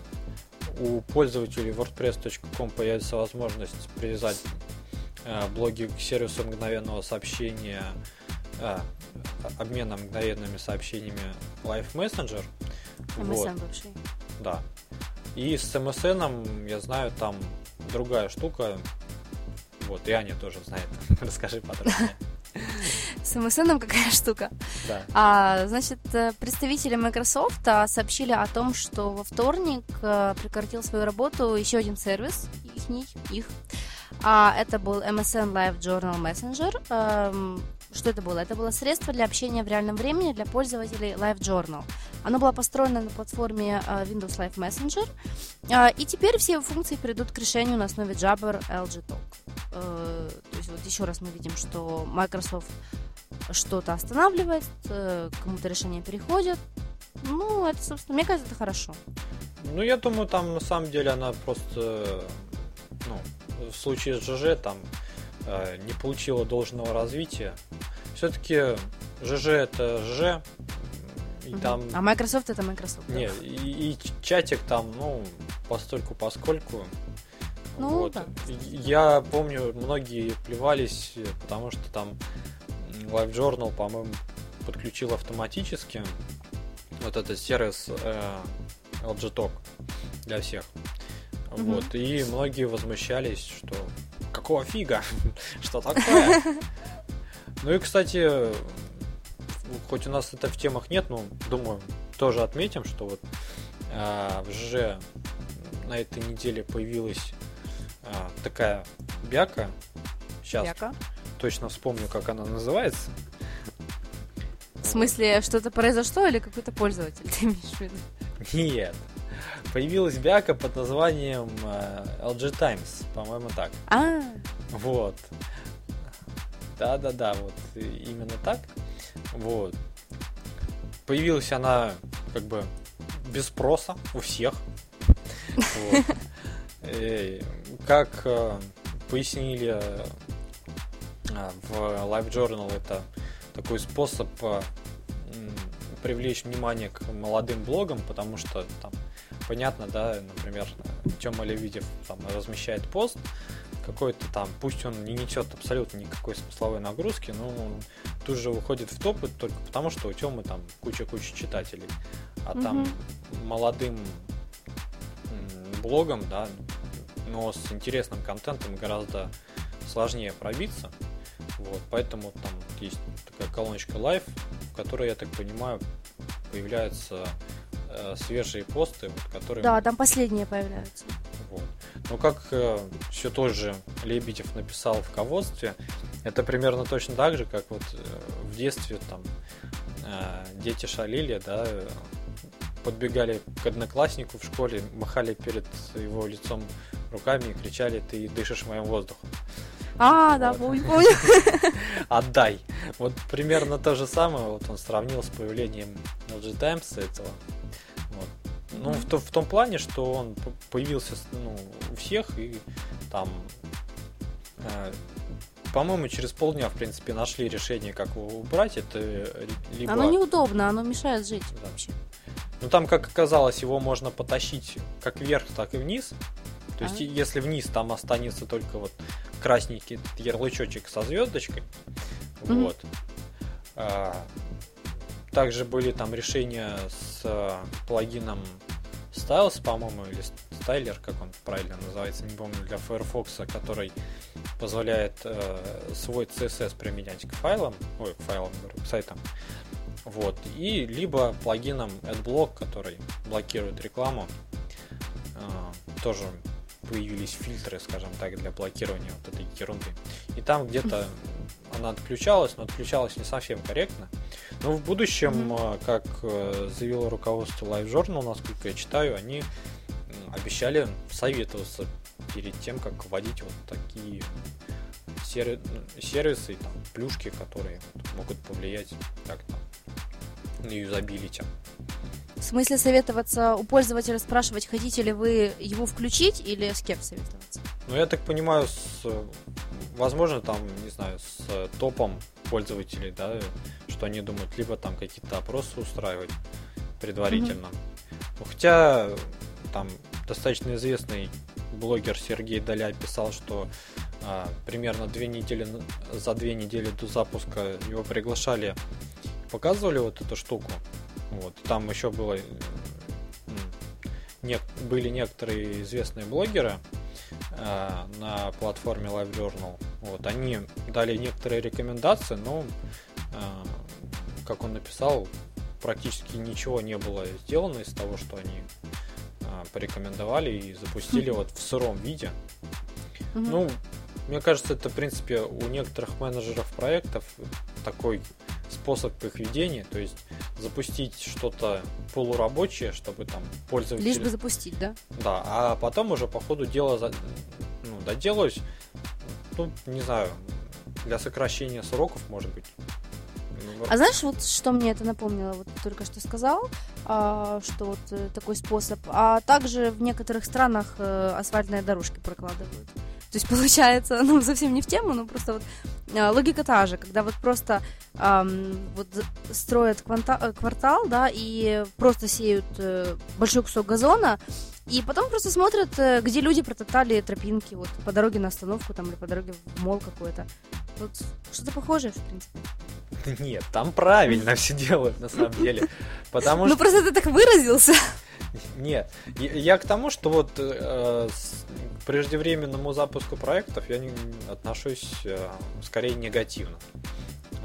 A: у пользователей WordPress.com появится возможность привязать э, блоги к сервису мгновенного сообщения, э, обмена мгновенными сообщениями Live Messenger.
B: MSN вот. бывший.
A: Да. И с MSN, я знаю, там другая штука. Вот, и Аня тоже знает. Расскажи подробнее.
B: С MSN какая штука.
A: Да.
B: А, значит, э, представители Microsoft а, сообщили о том, что во вторник а, прекратил свою работу еще один сервис, их, их. А, это был MSN Live Journal Messenger. А, что это было? Это было средство для общения в реальном времени для пользователей Live Journal. Оно было построено на платформе а, Windows Live Messenger, а, и теперь все его функции придут к решению на основе Jabber LG Talk. Э, то есть вот еще раз мы видим, что Microsoft что-то останавливает, э, кому-то решение переходит. Ну, это, собственно, мне кажется, это хорошо.
A: Ну, я думаю, там на самом деле она просто, ну, в случае с ЖЖ там э, не получила должного развития. Все-таки ЖЖ это ЖЖ,
B: и угу. там... А Microsoft это Microsoft.
A: Не, и, и чатик там, ну, постольку поскольку.
B: Ну, вот. да.
A: Я помню, многие плевались, потому что там LiveJournal, по-моему, подключил автоматически вот этот сервис э, LG Talk для всех. Mm-hmm. Вот. И многие возмущались, что какого фига? что такое? ну и, кстати, хоть у нас это в темах нет, но думаю, тоже отметим, что вот э, в ЖЖ на этой неделе появилась э, такая бяка. Сейчас
B: бяка?
A: точно вспомню, как она называется.
B: В смысле, что-то произошло или какой-то пользователь ты имеешь в виду?
A: Нет. Появилась бяка под названием э, LG Times, по-моему, так.
B: А.
A: Вот. Да-да-да, вот именно так. Вот. Появилась она как бы без спроса у всех. Как э, пояснили а, в Live Journal это такой способ привлечь внимание к молодым блогам, потому что там понятно, да, например, Тёма Левидев там размещает пост какой-то там, пусть он не несет абсолютно никакой смысловой нагрузки, но он тут же выходит в топы только потому, что у Тёмы там куча-куча читателей. А mm-hmm. там молодым блогом, да, но с интересным контентом гораздо сложнее пробиться. Вот, поэтому там есть такая колоночка Live, в которой, я так понимаю, появляются свежие посты, вот, которые...
B: Да, там последние появляются.
A: Вот. Но как э, все тот же Лебедев написал в ководстве, это примерно точно так же, как вот э, в детстве там э, дети шалили, да, подбегали к однокласснику в школе, махали перед его лицом руками и кричали, ты дышишь моим воздухом.
B: А, да, помню, помню.
A: Отдай. Вот примерно то же самое, вот он сравнил с появлением LG Times этого. Вот. Ну, в, в том плане, что он появился ну, у всех, и там э, по-моему, через полдня, в принципе, нашли решение, как его убрать. Это либо...
B: Оно неудобно, оно мешает жить да. вообще.
A: Ну там, как оказалось, его можно потащить как вверх, так и вниз. То есть, а? если вниз, там останется только вот красненький ярлычочек со звездочкой. Mm-hmm. Вот. А, также были там решения с а, плагином Styles, по-моему, или Styler, как он правильно называется, не помню, для Firefox, который позволяет э, свой CSS применять к файлам, ой, к файлам, к сайтам. Вот. И либо плагином AdBlock, который блокирует рекламу. Э, тоже появились фильтры, скажем так, для блокирования вот этой ерунды. И там где-то она отключалась, но отключалась не совсем корректно. Но в будущем, mm-hmm. как э, заявило руководство Live Journal, насколько я читаю, они обещали советоваться перед тем, как вводить вот такие сервисы, там, плюшки, которые могут повлиять как-то на юзабилити.
B: В смысле советоваться у пользователя, спрашивать, хотите ли вы его включить или с кем советоваться?
A: Ну, я так понимаю, с, возможно, там, не знаю, с топом пользователей, да, что они думают, либо там какие-то опросы устраивать предварительно. Mm-hmm. Хотя там достаточно известный блогер Сергей Доля писал, что а, примерно две недели за две недели до запуска его приглашали, показывали вот эту штуку. Вот там еще было не, были некоторые известные блогеры а, на платформе Live Journal. Вот они дали некоторые рекомендации, но а, как он написал, практически ничего не было сделано из того, что они а, порекомендовали и запустили вот в сыром виде. Ну, мне кажется, это, в принципе, у некоторых менеджеров проектов такой способ их ведения, то есть запустить что-то полурабочее, чтобы там пользователи...
B: Лишь бы запустить, да?
A: Да, а потом уже по ходу дела за... ну, доделаюсь, ну, не знаю, для сокращения сроков, может быть,
B: а знаешь, вот что мне это напомнило, вот только что сказал, а, что вот э, такой способ. А также в некоторых странах э, асфальтные дорожки прокладывают. То есть получается, ну, совсем не в тему, но просто вот а, логика та же, когда вот просто эм, вот строят кванта- э, квартал, да, и просто сеют э, большой кусок газона, и потом просто смотрят, э, где люди протоптали тропинки, вот по дороге на остановку там или по дороге в мол какой-то. Вот что-то похожее, в принципе.
A: Нет, там правильно все делают на самом деле. Потому
B: ну, что... Ну просто ты так выразился.
A: Нет, я к тому, что вот э, преждевременному запуску проектов я не отношусь э, скорее негативно.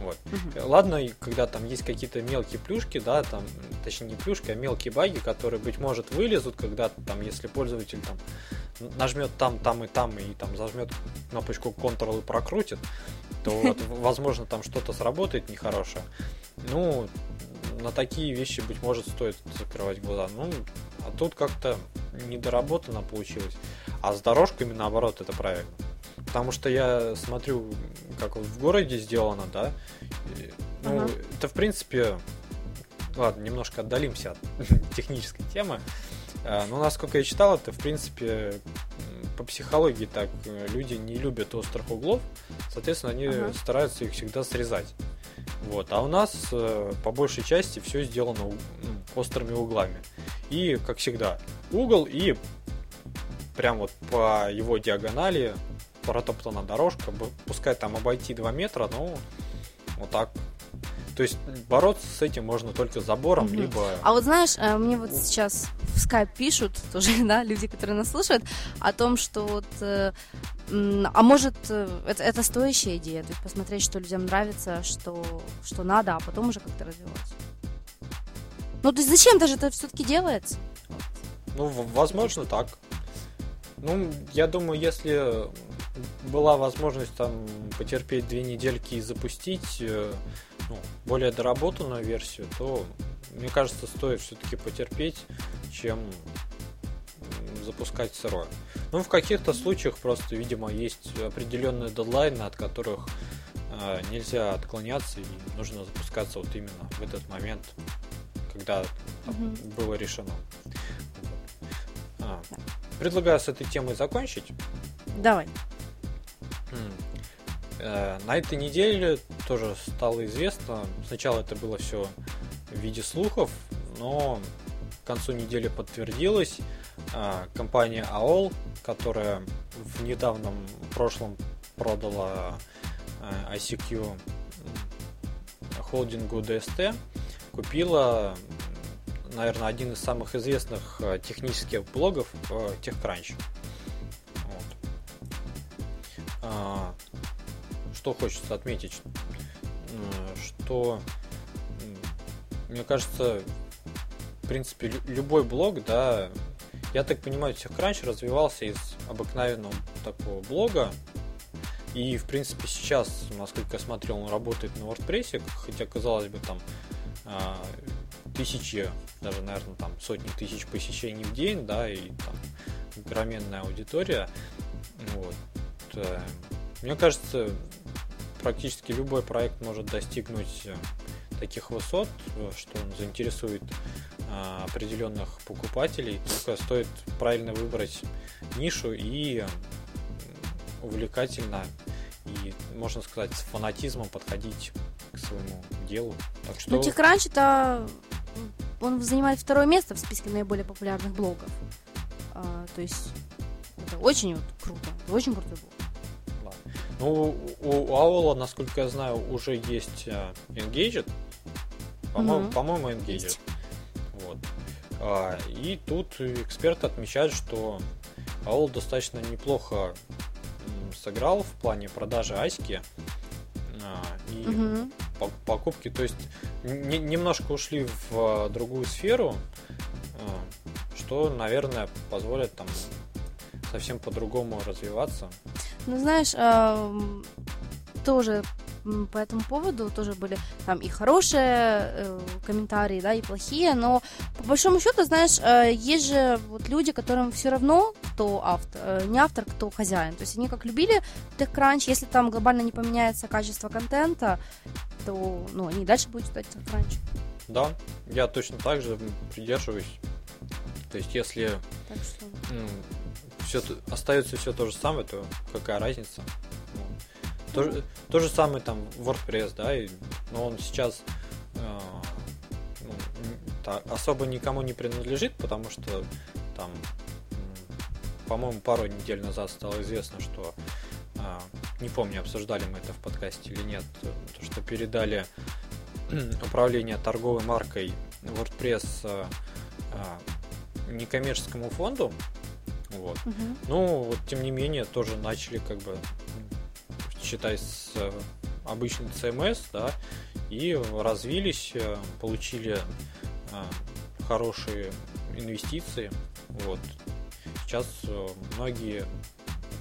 A: Вот. Угу. Ладно, когда там есть какие-то мелкие плюшки, да, там, точнее не плюшки, а мелкие баги, которые, быть может, вылезут, когда там, если пользователь там нажмет там, там и там, и там зажмет кнопочку Ctrl и прокрутит, то вот, возможно, там что-то сработает нехорошее. Ну, на такие вещи, быть может, стоит закрывать глаза. Ну, а тут как-то недоработано получилось. А с дорожками, наоборот, это правильно. Потому что я смотрю, как в городе сделано, да. Ну, ага. это в принципе. Ладно, немножко отдалимся от технической темы. А, но насколько я читал, это в принципе по психологии так люди не любят острых углов, соответственно, они ага. стараются их всегда срезать. Вот. А у нас э, по большей части все сделано ну, острыми углами. И, как всегда, угол и прям вот по его диагонали протоптана дорожка, пускай там обойти 2 метра, но вот так. То есть бороться с этим можно только забором, угу. либо...
B: А вот знаешь, э, мне вот сейчас в скайп пишут тоже, да, люди, которые нас слушают, о том, что вот... Э, а может, э, это, это стоящая идея, то есть посмотреть, что людям нравится, что, что надо, а потом уже как-то развивать. Ну, то есть зачем даже это все-таки делается?
A: Ну, возможно, так. Ну, я думаю, если была возможность там потерпеть две недельки и запустить э, ну, более доработанную версию, то мне кажется, стоит все-таки потерпеть, чем запускать сырое. Ну, в каких-то случаях просто, видимо, есть определенные дедлайны, от которых э, нельзя отклоняться и нужно запускаться вот именно в этот момент, когда там, угу. было решено. А, предлагаю с этой темой закончить.
B: Давай.
A: Э, на этой неделе тоже стало известно, сначала это было все в виде слухов, но к концу недели подтвердилось, э, компания AOL, которая в недавнем прошлом продала э, ICQ холдингу DST, купила, наверное, один из самых известных технических блогов TechCrunch. Вот. А, что хочется отметить, что, мне кажется, в принципе, любой блог, да, я так понимаю, TechCrunch развивался из обыкновенного такого блога, и, в принципе, сейчас, насколько я смотрел, он работает на WordPress, хотя, казалось бы, там тысячи, даже, наверное, там сотни тысяч посещений в день, да, и там огроменная аудитория. Вот. Э, мне кажется, практически любой проект может достигнуть э, таких высот, э, что он заинтересует э, определенных покупателей. Только стоит правильно выбрать нишу и увлекательно и, можно сказать, с фанатизмом подходить к своему делу.
B: Так что... Ну, TechCrunch это он занимает второе место в списке наиболее популярных блогов. А, то есть это очень вот круто, очень крутой блог.
A: Ну, у Аула, насколько я знаю, уже есть э, Engaged. По-моему, угу. по-моему, Engaged. Вот. А, и тут эксперты отмечают, что Аул достаточно неплохо сыграл в плане продажи Аськи а, и угу. Покупки. То есть не, немножко ушли в другую сферу, а, что, наверное, позволит там совсем по-другому развиваться.
B: Ну, знаешь, э, тоже по этому поводу тоже были там и хорошие э, комментарии, да, и плохие, но по большому счету, знаешь, э, есть же вот люди, которым все равно, кто автор, э, не автор, кто хозяин. То есть они как любили TechCrunch, если там глобально не поменяется качество контента, то ну, они дальше будут читать TechCrunch.
A: Да, я точно так же придерживаюсь. То есть если так что... ну, все остается все то же самое, то какая разница? То, то же самое там WordPress, да, и, но он сейчас э, ну, та, особо никому не принадлежит, потому что там, по-моему, пару недель назад стало известно, что э, не помню, обсуждали мы это в подкасте или нет, то, что передали управление торговой маркой WordPress э, э, некоммерческому фонду, вот. Угу. Ну, вот, тем не менее, тоже начали как бы считай с э, обычный CMS, да, и развились, э, получили э, хорошие инвестиции. Вот. Сейчас многие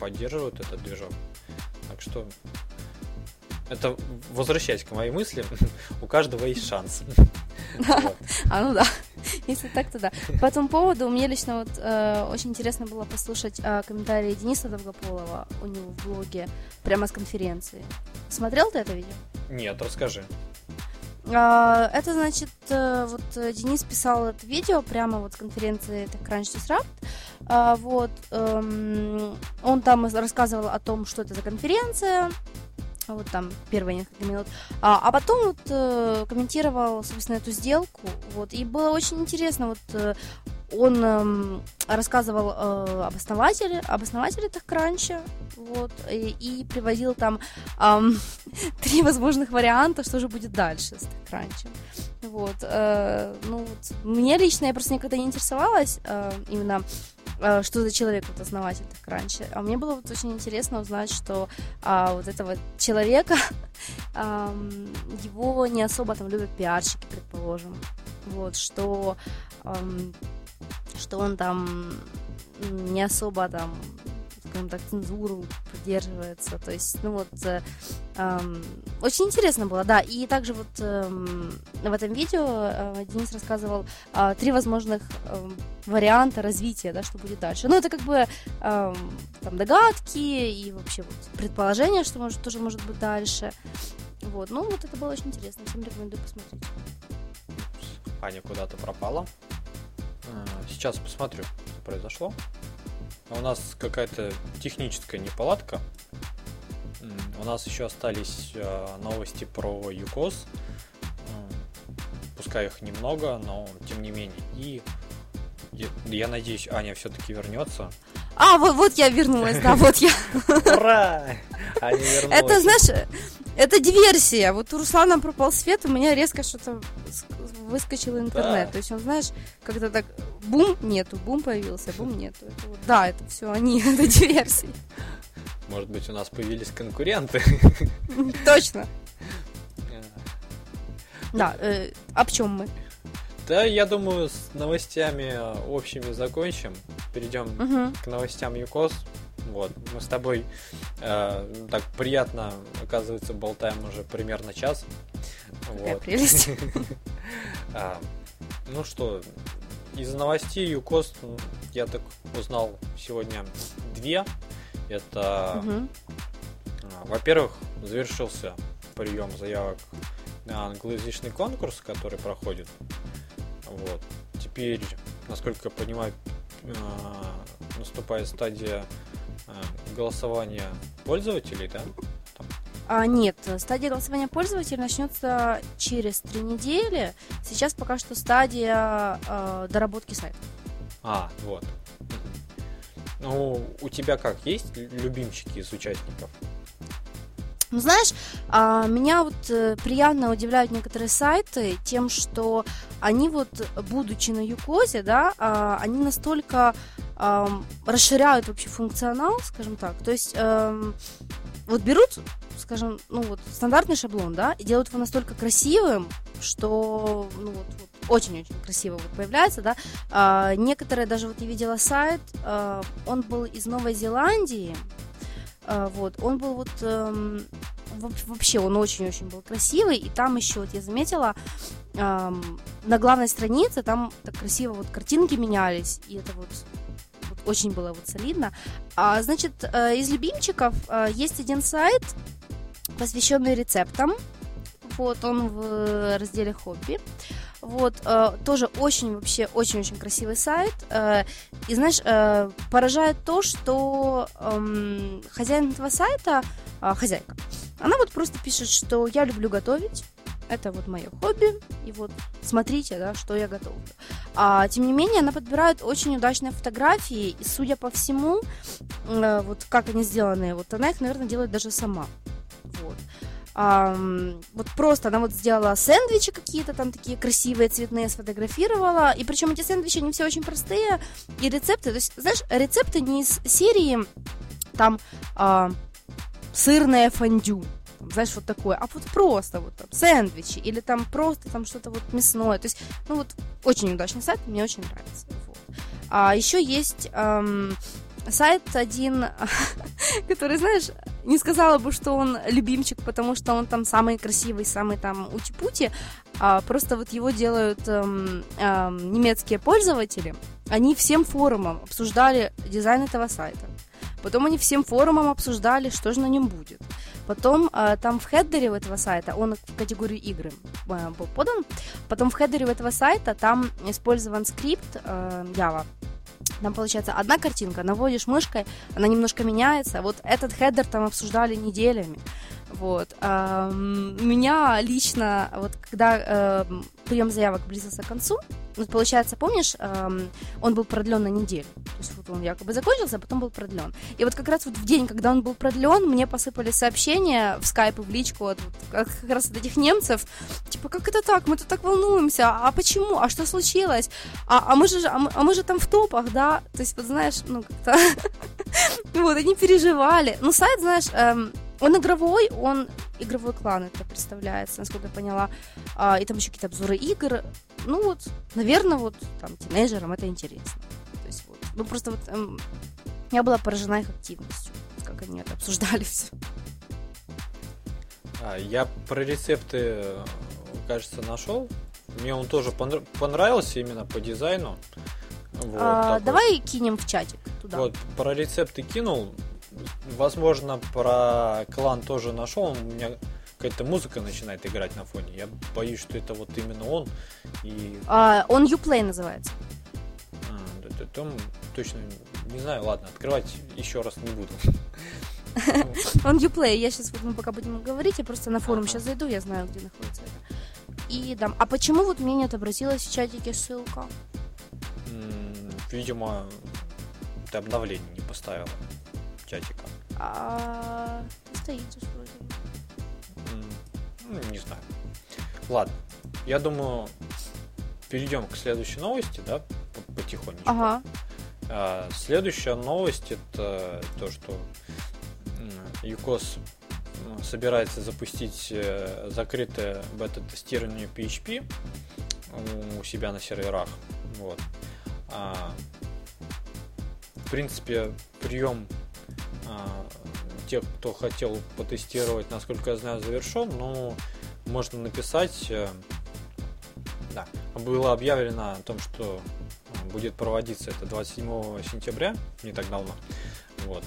A: поддерживают этот движок. Так что это возвращаясь к моей мысли, у каждого есть шанс.
B: А ну да. Если так, то да. По этому поводу мне лично вот э, очень интересно было послушать э, комментарии Дениса Долгополова у него в блоге прямо с конференции. Смотрел ты это видео?
A: Нет, расскажи.
B: Uh, это значит, uh, вот Денис писал это видео прямо вот с конференции TechCrunch Disrupt. Uh, вот, um, он там рассказывал о том, что это за конференция, вот там первые несколько минут, а, а потом вот э, комментировал, собственно, эту сделку, вот, и было очень интересно, вот э, он э, рассказывал э, об основателе, об основателе TechCrunch, вот, и, и приводил там э, три возможных варианта, что же будет дальше с TechCrunch. Вот, э, ну, вот, мне лично, я просто никогда не интересовалась э, именно а, что за человек вот основатель так раньше. А мне было вот очень интересно узнать, что а, вот этого человека а, его не особо там любят пиарщики, предположим. Вот, что, а, что он там не особо там скажем так, цензуру придерживается. То есть, ну вот, э, э, очень интересно было, да. И также вот э, в этом видео э, Денис рассказывал э, три возможных э, варианта развития, да, что будет дальше. Ну, это как бы э, там догадки и вообще вот предположение, что может, тоже может быть дальше. Вот, ну вот это было очень интересно, всем рекомендую посмотреть.
A: Аня куда-то пропала. Э, сейчас посмотрю, что произошло. У нас какая-то техническая неполадка. у нас еще остались э, новости про ЮКОС. Пускай их немного, но тем не менее. И я, я надеюсь, Аня все-таки вернется.
B: А, вот, вот я вернулась, да, вот я.
A: Ура! Аня вернулась.
B: Это, знаешь, это диверсия. Вот у Руслана пропал свет, у меня резко что-то выскочил интернет.
A: Да.
B: То есть он, знаешь, когда так бум нету, бум появился, бум нету. Это вот, да, это все они, это диверсия.
A: Может быть, у нас появились конкуренты.
B: Точно. Да, э, об чем мы?
A: Да, я думаю, с новостями э, общими закончим. Перейдем к новостям ЮКОС. Вот, мы с тобой э, так приятно, оказывается, болтаем уже примерно час.
B: Какая
A: Вот.
B: прелесть.
A: А, ну что, из новостей ЮКОС м, я так узнал сегодня две. Это, а, во-первых, завершился прием заявок на англоязычный конкурс, который проходит. Вот. Теперь, насколько я понимаю, а, наступает стадия голосования пользователей, да?
B: А, нет, стадия голосования пользователя начнется через три недели. Сейчас пока что стадия э, доработки сайта.
A: А, вот. Ну, у тебя как, есть лю- любимчики из участников?
B: Ну, знаешь, а, меня вот э, приятно удивляют некоторые сайты тем, что они вот, будучи на Юкозе, да, а, они настолько расширяют вообще функционал, скажем так. То есть эм, вот берут, скажем, ну вот стандартный шаблон, да, и делают его настолько красивым, что, ну вот, вот очень-очень красиво вот появляется, да. А, некоторые даже вот я видела сайт, а, он был из Новой Зеландии, а, вот, он был вот в- вообще он очень-очень был красивый, и там еще вот я заметила ам, на главной странице там так красиво вот картинки менялись, и это вот очень было вот солидно. А, значит, э, из любимчиков э, есть один сайт, посвященный рецептам. Вот он в разделе хобби. Вот, э, тоже очень, вообще, очень-очень красивый сайт. Э, и, знаешь, э, поражает то, что эм, хозяин этого сайта, а, хозяйка, она вот просто пишет, что я люблю готовить, это вот мое хобби, и вот смотрите, да, что я готовлю. А, тем не менее, она подбирает очень удачные фотографии, и, судя по всему, э, вот как они сделаны, вот она их, наверное, делает даже сама. Вот. Ам, вот просто она вот сделала сэндвичи какие-то там такие красивые, цветные, сфотографировала. И причем эти сэндвичи, они все очень простые. И рецепты, то есть, знаешь, рецепты не из серии там а, сырное фондю. Там, знаешь, вот такое, а вот просто вот там сэндвичи или там просто там что-то вот мясное. То есть, ну вот очень удачный сайт, мне очень нравится. Вот. А еще есть ам, сайт один, который, знаешь, не сказала бы, что он любимчик, потому что он там самый красивый, самый там ути-пути, а просто вот его делают эм, эм, немецкие пользователи. Они всем форумам обсуждали дизайн этого сайта. Потом они всем форумам обсуждали, что же на нем будет. Потом э, там в header е у этого сайта, он в категорию игры э, был подан, потом в header е у этого сайта там использован скрипт э, Java. Там получается одна картинка, наводишь мышкой, она немножко меняется. Вот этот хедер там обсуждали неделями. Вот. Меня лично, вот когда эм, прием заявок близился к концу, вот получается, помнишь, эм, он был продлен на неделю. То есть вот он якобы закончился, а потом был продлен. И вот как раз вот в день, когда он был продлен, мне посыпались сообщения в скайп и в личку от, как раз от этих немцев. Типа, как это так? Мы тут так волнуемся. А почему? А что случилось? А, а мы же, а мы, а мы же там в топах, да? То есть, вот знаешь, ну как-то... Вот, они переживали. Ну, сайт, знаешь, эм, он игровой, он игровой клан это представляется, насколько я поняла. А, и там еще какие-то обзоры игр. Ну вот, наверное, вот там тинейджерам это интересно. То есть вот, ну просто вот эм, я была поражена их активностью, как они это обсуждали все.
A: А, я про рецепты, кажется, нашел. Мне он тоже понра- понравился именно по дизайну. Вот,
B: А,
A: такой.
B: давай кинем в чатик туда.
A: Вот, про рецепты кинул. Возможно, про клан тоже нашел. У меня какая-то музыка начинает играть на фоне. Я боюсь, что это вот именно он. И
B: А, он Uplay называется.
A: а, да, да, там точно не знаю. Ладно, открывать еще раз не буду.
B: Он Uplay. Я сейчас вот мы пока будем говорить, я просто на форум сейчас зайду, я знаю, где находится это. И дам. А почему вот мне не отобразилась в чатике ссылка?
A: Видимо, ты обновление не поставила чатика.
B: А стоит здесь вроде.
A: Ну, не знаю. Ладно, я думаю, перейдем к следующей новости, да, по- потихонечку.
B: Ага.
A: А, Следующая новость это то, что ЮКОС собирается запустить э, закрытое бета-тестирование PHP у себя на серверах. Вот. А, В принципе, прием а, тех, кто хотел потестировать, насколько я знаю, завершен, но можно написать. э, Да, было объявлено о том, что а, будет проводиться это 27 сентября, не так давно. Вот.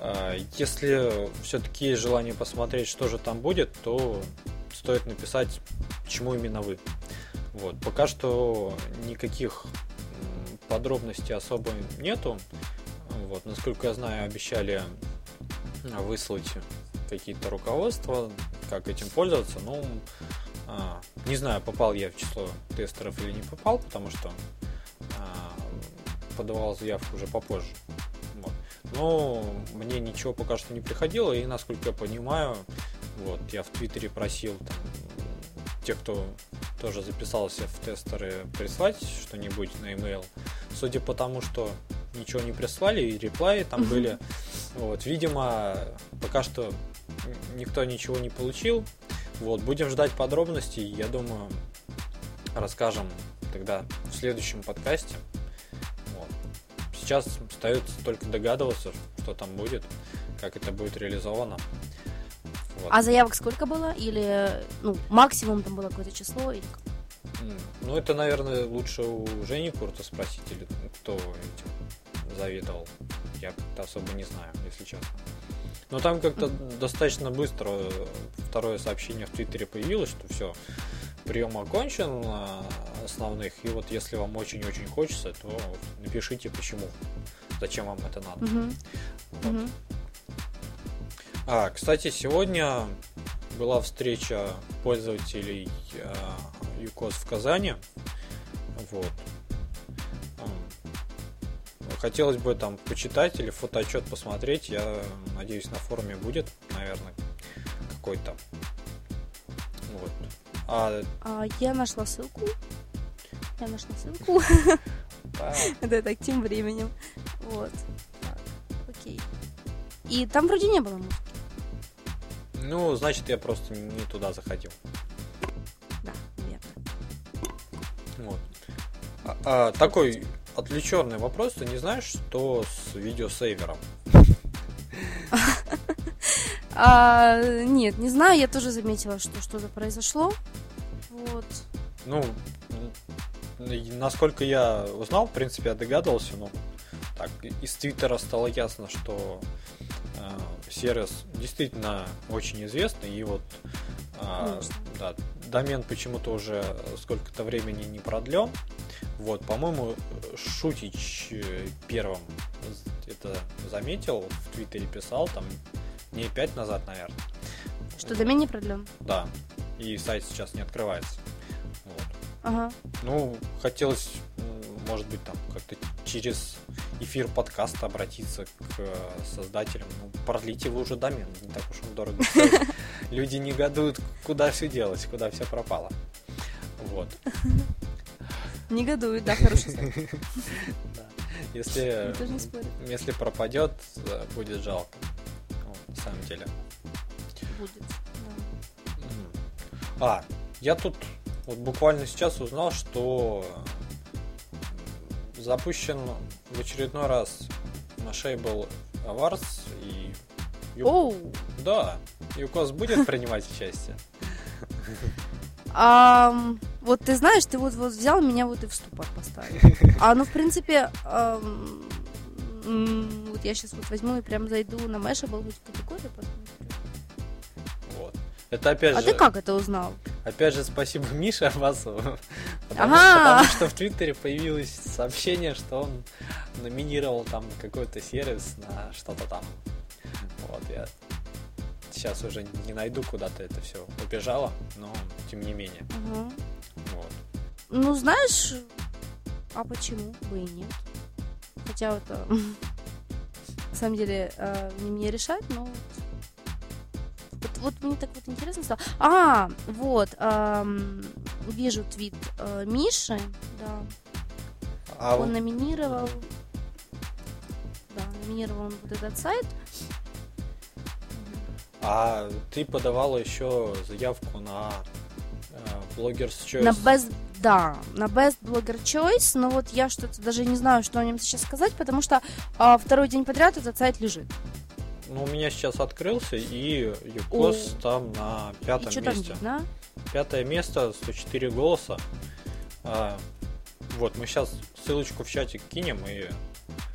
A: А, Если все-таки есть желание посмотреть, что же там будет, то стоит написать, почему именно вы. Вот. Пока что никаких подробностей особо нету. Вот. Насколько я знаю, обещали выслать какие-то руководства, как этим пользоваться. Ну, а, не знаю, попал я в число тестеров или не попал, потому что а, подавал заявку уже попозже. Вот. Но мне ничего пока что не приходило, и насколько я понимаю, вот, я в Твиттере просил там, тех, кто тоже записался в тестеры, прислать что-нибудь на email. Судя по тому, что ничего не прислали, и реплаи там
B: Мгм.
A: были, вот, видимо, пока что никто ничего не получил. Вот, будем ждать подробностей, я думаю, расскажем тогда в следующем подкасте. Вот. Сейчас остается только догадываться, что там будет, как это будет реализовано. Вот.
B: А заявок сколько было? Или, ну, максимум там было какое-то число? Или...
A: Ну, это, наверное, лучше у Жени Курта спросить, или кто этим заведовал. Я как-то особо не знаю, если честно. Но там как-то достаточно быстро второе сообщение в Твиттере появилось, что все, прием окончен а, основных, и вот если вам очень-очень хочется, то напишите почему, зачем вам это надо.
B: Мгм.
A: Вот.
B: Мгм.
A: А, кстати, сегодня была встреча пользователей а, ЮКОС в Казани. Вот. Хотелось бы там почитать или фотоотчет посмотреть. Я надеюсь, на форуме будет, наверное, какой-то. Вот. А,
B: А, я нашла ссылку. Я нашла ссылку. Это так, тем временем. Вот. Окей. И там вроде не было музыки.
A: Ну, значит, я просто не туда заходил.
B: Да, наверное.
A: Вот. А, а, такой отвлеченный вопрос. Ты не знаешь, что с видеосейвером?
B: А, нет, не знаю, я тоже заметила, что что-то произошло. Вот.
A: Ну, насколько я узнал, в принципе, я догадывался, но так, из Твиттера стало ясно, что сервис действительно очень известный, и вот а, да, домен почему-то уже сколько-то времени не продлен. Вот, по-моему, Шутич э, первым это заметил, в Твиттере писал, там, не 5 назад, наверное.
B: Что домен не продлен.
A: Да, и сайт сейчас не открывается. Вот.
B: Ага.
A: Ну, хотелось, может быть, там как-то через эфир подкаста обратиться к э, создателям. Ну, продлите вы уже домен, не так уж он дорого. Люди негодуют, куда все делать, куда все пропало. Вот.
B: Негодует, да, хороший.
A: Если,
B: не
A: если пропадет, э, будет жалко. На самом деле.
B: Будет.
A: А, я тут вот буквально сейчас узнал, что запущен в очередной раз Mashable Awards и Ю-
B: Оу!
A: да, ЮКОС будет принимать участие.
B: Вот ты знаешь, ты вот, вот взял меня вот и в ступор поставил. А ну, в принципе, вот я сейчас вот возьму и прям зайду на Mashable хоть категорию посмотрю.
A: Вот. Это опять
B: А
A: же,
B: ты как это узнал?
A: Опять же спасибо Мише Абасову, потому,
B: Ага.
A: потому что в Твиттере появилось сообщение, что он номинировал там какой-то сервис на что-то там. Вот, я сейчас уже не найду, куда-то это все убежало, но тем не менее.
B: Мгм.
A: Вот.
B: Ну, знаешь, а почему бы и нет? Хотя это на самом деле э, не мне решать, но вот, мне так вот интересно стало. А, вот, ам, вижу твит э, Миши, да,
A: А
B: он
A: вот-
B: номинировал, да, номинировал он вот этот сайт.
A: А ты подавала еще заявку на э, Bloggers Choice.
B: На Best, да, на Best Blogger Choice, но вот я что-то даже не знаю, что о нем сейчас сказать, потому что а, второй день подряд этот сайт лежит.
A: Ну, у меня сейчас открылся, и Юкос
B: О.
A: там на
B: И
A: пятом
B: там
A: месте.
B: видно?
A: Пятое место, 104 голоса. А, вот, мы сейчас ссылочку в чатик кинем и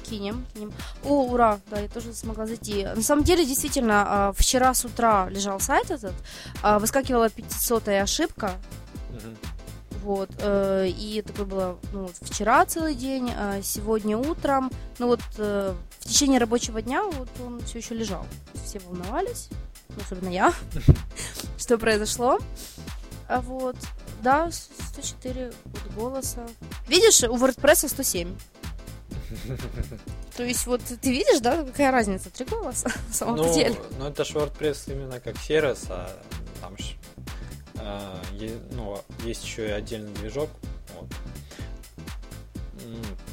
B: Кинем, кинем. О, ура, да, я тоже смогла зайти. На самом деле, действительно, а, вчера с утра лежал сайт этот, а, выскакивала 500 ошибка,
A: Мгм.
B: вот, э, и такое было, ну, вчера целый день, а сегодня утром, ну, вот, э, в течение рабочего дня вот он все еще лежал. Все волновались, ну, особенно я, что произошло. А вот, да, с- 104 вот голоса. Видишь, у WordPress 107. То есть, вот ты видишь, да, какая разница? Три голоса на самом
A: ну,
B: деле.
A: ну, это ж WordPress именно как сервис, а там ж, а, е- ну, есть еще и отдельный движок. Вот.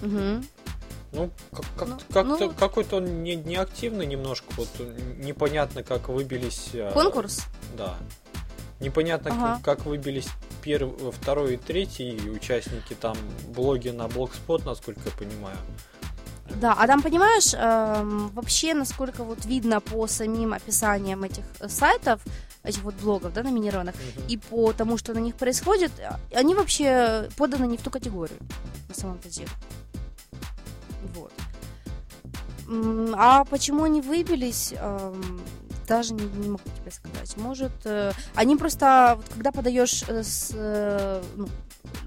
B: Мгм.
A: Ну, как, как-
B: Ну,
A: как-то
B: ну-
A: какой-то он не, неактивный немножко, вот непонятно, как выбились. а,
B: Конкурс?
A: Да. Непонятно,
B: Ага.
A: как, как выбились первый, второй и третий участники там блоги на Blogspot, насколько я понимаю.
B: Да, а там, понимаешь, эм, вообще, насколько вот видно по самим описаниям этих э, сайтов, этих вот блогов, да, номинированных,
A: Мгм.
B: и по тому, что на них происходит, а, они вообще поданы не в ту категорию, на самом-то деле. Вот. А почему они выбились, эм, даже не, не могу тебе сказать. Может, э, они просто, вот когда подаешь э, с, э, ну,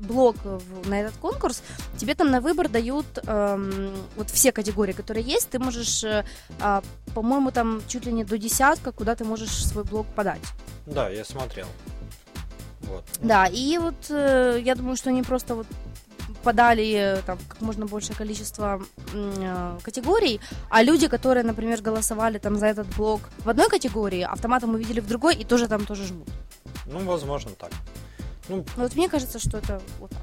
B: блог в- на этот конкурс, тебе там на выбор дают эм, вот все категории, которые есть. Ты можешь, э, а, по-моему, там чуть ли не до десятка, куда ты можешь свой блог подать.
A: Да, я смотрел. Вот.
B: Да, и вот э, я думаю, что они просто вот подали э, там как можно большее количество э, категорий, а люди, которые, например, голосовали там за этот блог в одной категории, автоматом увидели в другой и тоже там тоже жмут.
A: Ну, возможно, так. Ну,
B: вот мне кажется, что это вот так.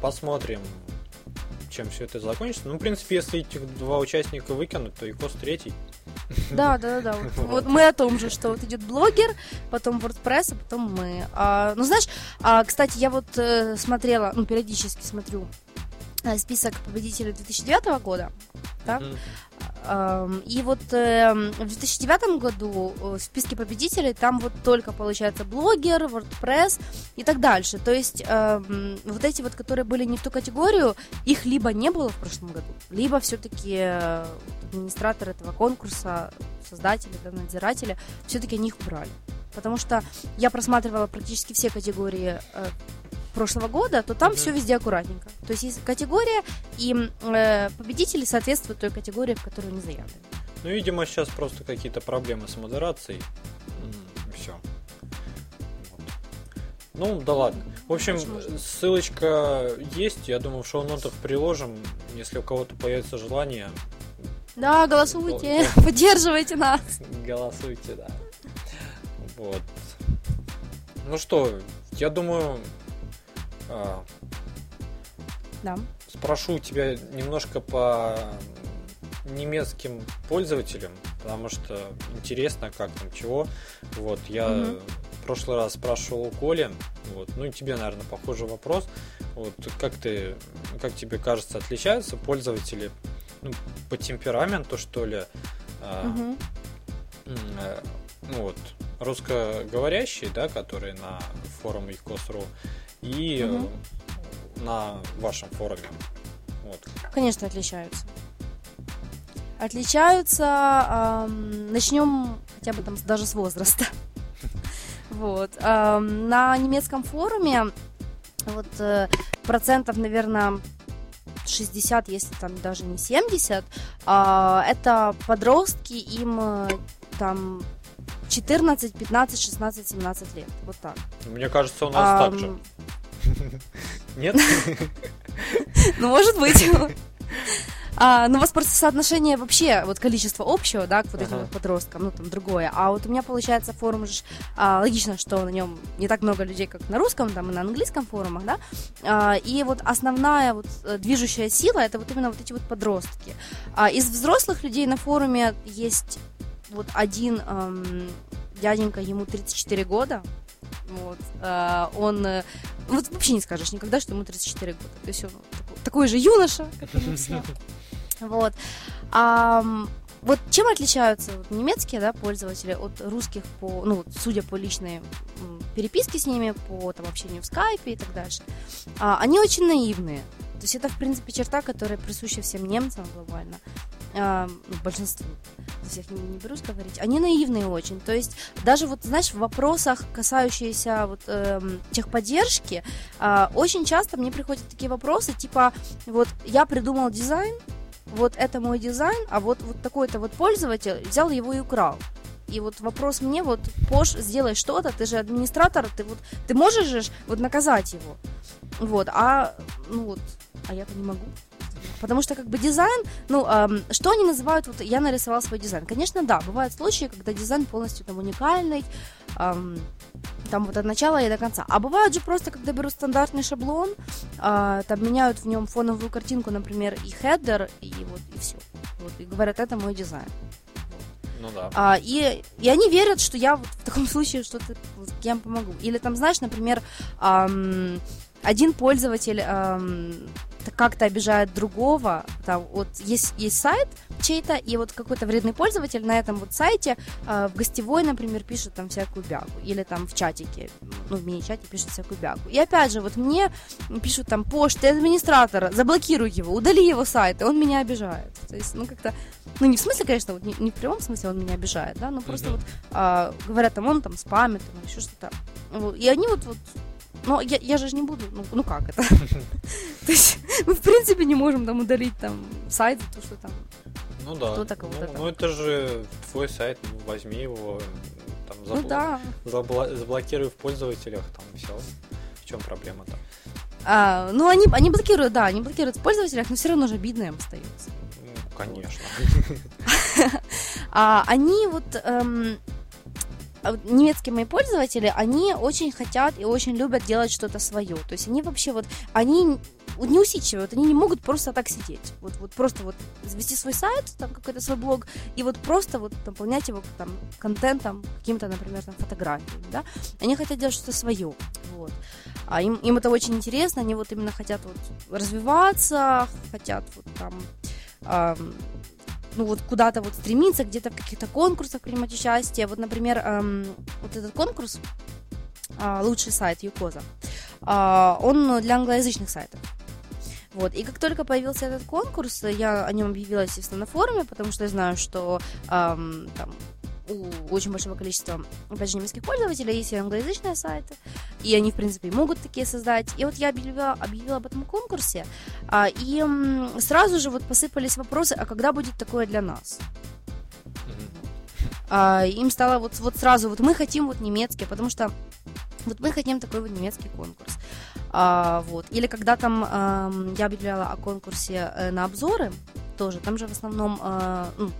A: посмотрим, чем все это закончится. Ну, в принципе, если этих два участника выкинуть, то и Кос третий.
B: Да, да, да, да. Вот, вот мы о том же, что вот идет блогер, потом WordPress, а потом мы. А, ну, знаешь, а, кстати, я вот э, смотрела, ну, периодически смотрю список победителей 2009 года. Ам, И вот эм, в 2009 году э, в списке победителей там вот только получается блогер, WordPress и так дальше. То есть эм, вот эти вот, которые были не в ту категорию, их либо не было в прошлом году, либо все-таки администратор этого конкурса, создатели, да, надзиратели, все-таки они их убрали. Потому что я просматривала практически все категории э, прошлого года, то там все везде аккуратненько. То есть есть категория, и э, победители соответствуют той категории, в которую они заявлены.
A: Ну, видимо, сейчас просто какие-то проблемы с модерацией. Все. Ну, да ладно. В общем,
B: Возможно.
A: ссылочка есть. Я думаю, в шоу-нотах приложим. Если у кого-то появится желание,
B: Да, голосуйте,
A: Вот.
B: поддерживайте нас.
A: голосуйте, да. Вот. Ну что, я думаю,
B: Да.
A: спрошу тебя немножко по немецким пользователям, потому что интересно, как там, чего. Вот, я
B: Мгм.
A: в прошлый раз спрашивал у Коли, вот, ну и тебе, наверное, похожий вопрос. Вот, как ты, как тебе кажется, отличаются пользователи ну, по темпераменту, что ли? а, э, ну вот, русскоговорящие, да, которые на форуме Якос.ру и э,
B: Мгм.
A: на вашем форуме. Вот.
B: Конечно, отличаются. Отличаются. ам, начнем хотя бы там даже с возраста. Вот. ам, на немецком форуме вот э, процентов, наверное, 60, если там даже не 70, а, это подростки, им э, там 14, 15, 16, 17 лет. Вот так.
A: Мне кажется, у нас так же. Нет?
B: Ну, может быть. А, ну, у вас просто соотношение вообще, вот количество общего, да, к вот этим вот подросткам, ну, там, другое. А вот у меня, получается, форум же, а, логично, что на нем не так много людей, как на русском, там, и на английском форумах, да, а, и вот основная вот э, движущая сила, это вот именно вот эти вот подростки. А, из взрослых людей на форуме есть вот один эм, дяденька, ему 34 года, вот, э, он, э, вот вообще не скажешь никогда, что ему 34 года, то есть он такой, такой же юноша, как и все. Вот. А, вот чем отличаются вот, немецкие да, пользователи от русских, по, ну, судя по личной переписке с ними, по там, общению в скайпе и так дальше? А, они очень наивные. То есть это, в принципе, черта, которая присуща всем немцам глобально. А, большинству, за всех не, не берусь говорить, они наивные очень. То есть даже вот, знаешь, в вопросах, касающиеся вот эм, техподдержки, э, очень часто мне приходят такие вопросы, типа, вот я придумал дизайн, вот это мой дизайн, а вот, вот такой-то вот пользователь взял его и украл. И вот вопрос мне, вот, Пош, сделай что-то, ты же администратор, ты вот, ты можешь же вот наказать его. Вот, а, ну вот, а я-то не могу. Потому что как бы дизайн, ну, эм, что они называют, вот я нарисовал свой дизайн. Конечно, да, бывают случаи, когда дизайн полностью там уникальный, эм, там вот от начала и до конца. А бывают же просто, когда берут стандартный шаблон, э, там меняют в нем фоновую картинку, например, и header, и вот, и все. Вот, и говорят, это мой дизайн.
A: Ну да.
B: А, и, и они верят, что я вот в таком случае что-то вот, я им помогу. Или там, знаешь, например, эм, один пользователь эм, как-то обижает другого, там вот есть, есть сайт чей-то, и вот какой-то вредный пользователь на этом вот сайте э, в гостевой, например, пишет там всякую бяку, или там в чатике, ну, в мини-чате пишет всякую бягу. И опять же, вот мне пишут там, Пош, ты администратор, заблокируй его, удали его сайт, и он меня обижает. То есть, ну, как-то, ну, не в смысле, конечно, вот не, не в прямом смысле он меня обижает, да, но просто mm-hmm. вот э, говорят, там, он там спамит, там, еще что-то. И они вот, вот но я, я же не буду, ну, ну как это? То есть мы в принципе не можем там удалить там сайт, то что там
A: ну да.
B: Кто такого
A: ну, ну это же твой сайт, ну, возьми его, там
B: забл... ну, да.
A: забл... заблокируй в пользователях, там все. В чем проблема-то?
B: А, ну, они, они блокируют, да, они блокируют в пользователях, но все равно же обидно им остается.
A: Ну, конечно.
B: а, они вот эм, немецкие мои пользователи, они очень хотят и очень любят делать что-то свое. То есть они вообще вот, они не усидчивые, они не могут просто так сидеть. Вот, вот просто вот завести свой сайт, там какой-то свой блог, и вот просто вот наполнять его там контентом, каким-то, например, там фотографиями, да. Они хотят делать что-то свое, вот. А им, им это очень интересно, они вот именно хотят вот развиваться, хотят вот там ну вот куда-то вот стремиться, где-то в каких-то конкурсах принимать участие. Вот, например, эм, вот этот конкурс э, лучший сайт Юкоза, э, он для англоязычных сайтов. Вот. И как только появился этот конкурс, я о нем объявила, естественно, на форуме, потому что я знаю, что эм, там, у очень большого количества, опять же, немецких пользователей есть и англоязычные сайты, и они, в принципе, могут такие создать. И вот я объявила, объявила об этом конкурсе, а, и сразу же вот посыпались вопросы, а когда будет такое для нас? А, им стало вот, вот сразу, вот мы хотим вот немецкий, потому что вот мы хотим такой вот немецкий конкурс. А, вот. Или когда там а, я объявляла о конкурсе э, на обзоры, тоже, там же в основном э, ну,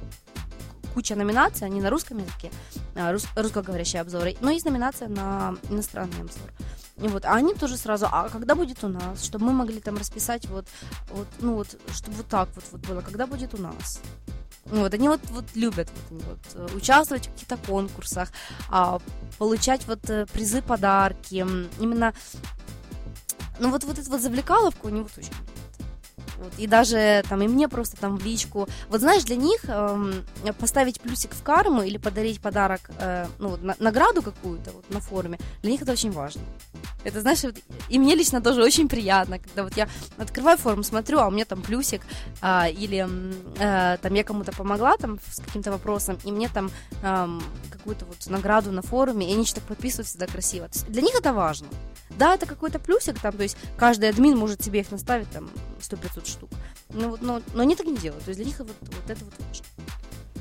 B: куча номинаций, они на русском языке, а, рус, русскоговорящие обзоры, но есть номинация на иностранный обзор. И вот, а они тоже сразу, а когда будет у нас, чтобы мы могли там расписать вот, вот ну вот, чтобы вот так вот, вот было, когда будет у нас. Вот, они вот, вот любят вот, вот, э, участвовать в каких-то конкурсах, а, получать вот э, призы, подарки. Именно, ну вот, вот эту вот завлекаловку они вот очень вот, и даже там и мне просто там в личку. Вот знаешь, для них эм, поставить плюсик в карму или подарить подарок, э, ну вот на, награду какую-то вот на форуме, для них это очень важно. Это, знаешь, вот, и мне лично тоже очень приятно, когда вот я открываю форум, смотрю, а у меня там плюсик, а, или а, там я кому-то помогла там с каким-то вопросом, и мне там а, какую-то вот награду на форуме, и они что-то подписывают всегда красиво. То есть для них это важно. Да, это какой-то плюсик, там, то есть каждый админ может себе их наставить, там, 100-500 штук. Но, но, но они так не делают, то есть для них вот, вот это вот важно.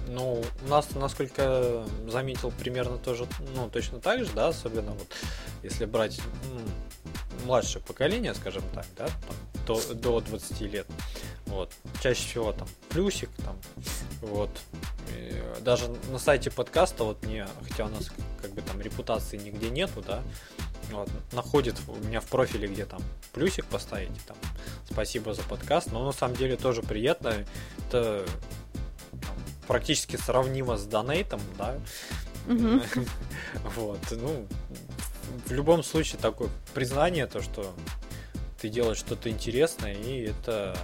A: Ну, у нас, насколько заметил, примерно тоже, ну, точно так же, да, особенно вот, если брать ну, младшее поколение, скажем так, да, там, до, до 20 лет, вот, чаще всего там плюсик, там, вот, и даже на сайте подкаста, вот мне, хотя у нас как бы там репутации нигде нету, да, вот, находит у меня в профиле, где там плюсик поставите, там, спасибо за подкаст, но на самом деле тоже приятно, это практически сравнимо с донейтом, да, вот, ну, в любом случае такое признание, то, что ты делаешь что-то интересное, и это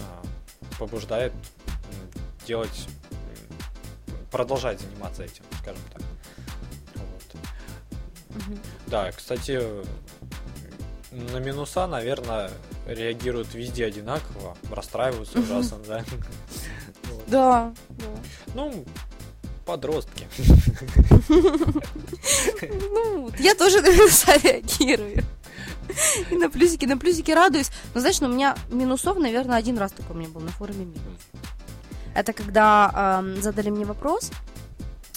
A: а, побуждает делать, продолжать заниматься этим, скажем так. Вот. Да, кстати, на минуса, наверное, реагируют везде одинаково, расстраиваются ужасно, да.
B: Да, да.
A: Ну, подростки.
B: Ну, я тоже на минуса реагирую. И на плюсики, на плюсики радуюсь. Но знаешь, ну, у меня минусов, наверное, один раз такой у меня был на форуме минус. Это когда э, задали мне вопрос,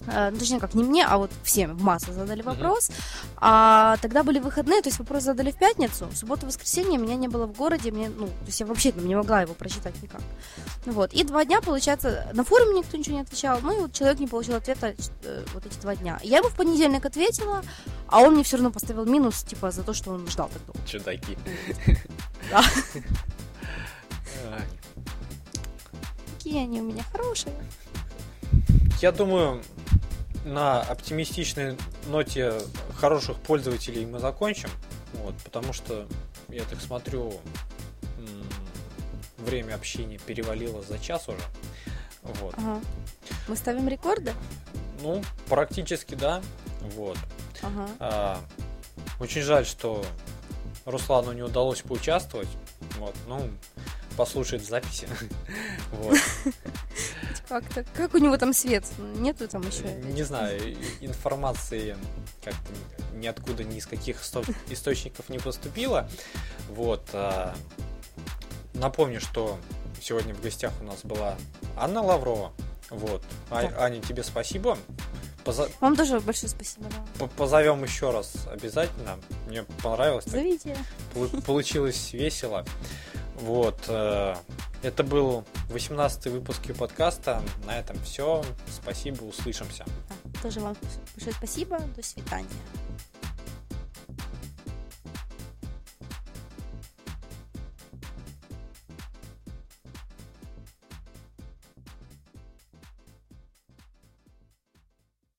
B: э, ну, точнее как, не мне, а вот всем в массу задали вопрос. Mm-hmm. А тогда были выходные, то есть вопрос задали в пятницу, в субботу-воскресенье меня не было в городе, мне, ну, то есть я вообще не могла его прочитать никак. Вот, и два дня, получается, на форуме никто ничего не отвечал, ну, и вот человек не получил ответа э, вот эти два дня. Я ему в понедельник ответила, а он мне все равно поставил минус, типа, за то, что он ждал так долго.
A: Чудаки.
B: Да. Какие они у меня хорошие.
A: Я думаю, на оптимистичной ноте хороших пользователей мы закончим. Вот, потому что, я так смотрю, время общения перевалило за час уже. Вот.
B: Ага. Мы ставим рекорды?
A: Ну, практически да. Вот. Ага. А, очень жаль, что Руслану не удалось поучаствовать. Вот, ну, послушает записи. Вот.
B: Как-то, как у него там свет? Нету там еще?
A: Не знаю, информации как-то ниоткуда, ни из каких источников не поступило. Вот. А, напомню, что сегодня в гостях у нас была Анна Лаврова. Вот. А, Аня, тебе спасибо.
B: Поза... Вам тоже большое спасибо.
A: Да. Позовем еще раз обязательно. Мне понравилось.
B: Зовите.
A: Получилось весело. Вот. Э, это был 18 выпуск подкаста. На этом все. Спасибо, услышимся.
B: Тоже вам большое спасибо. До свидания.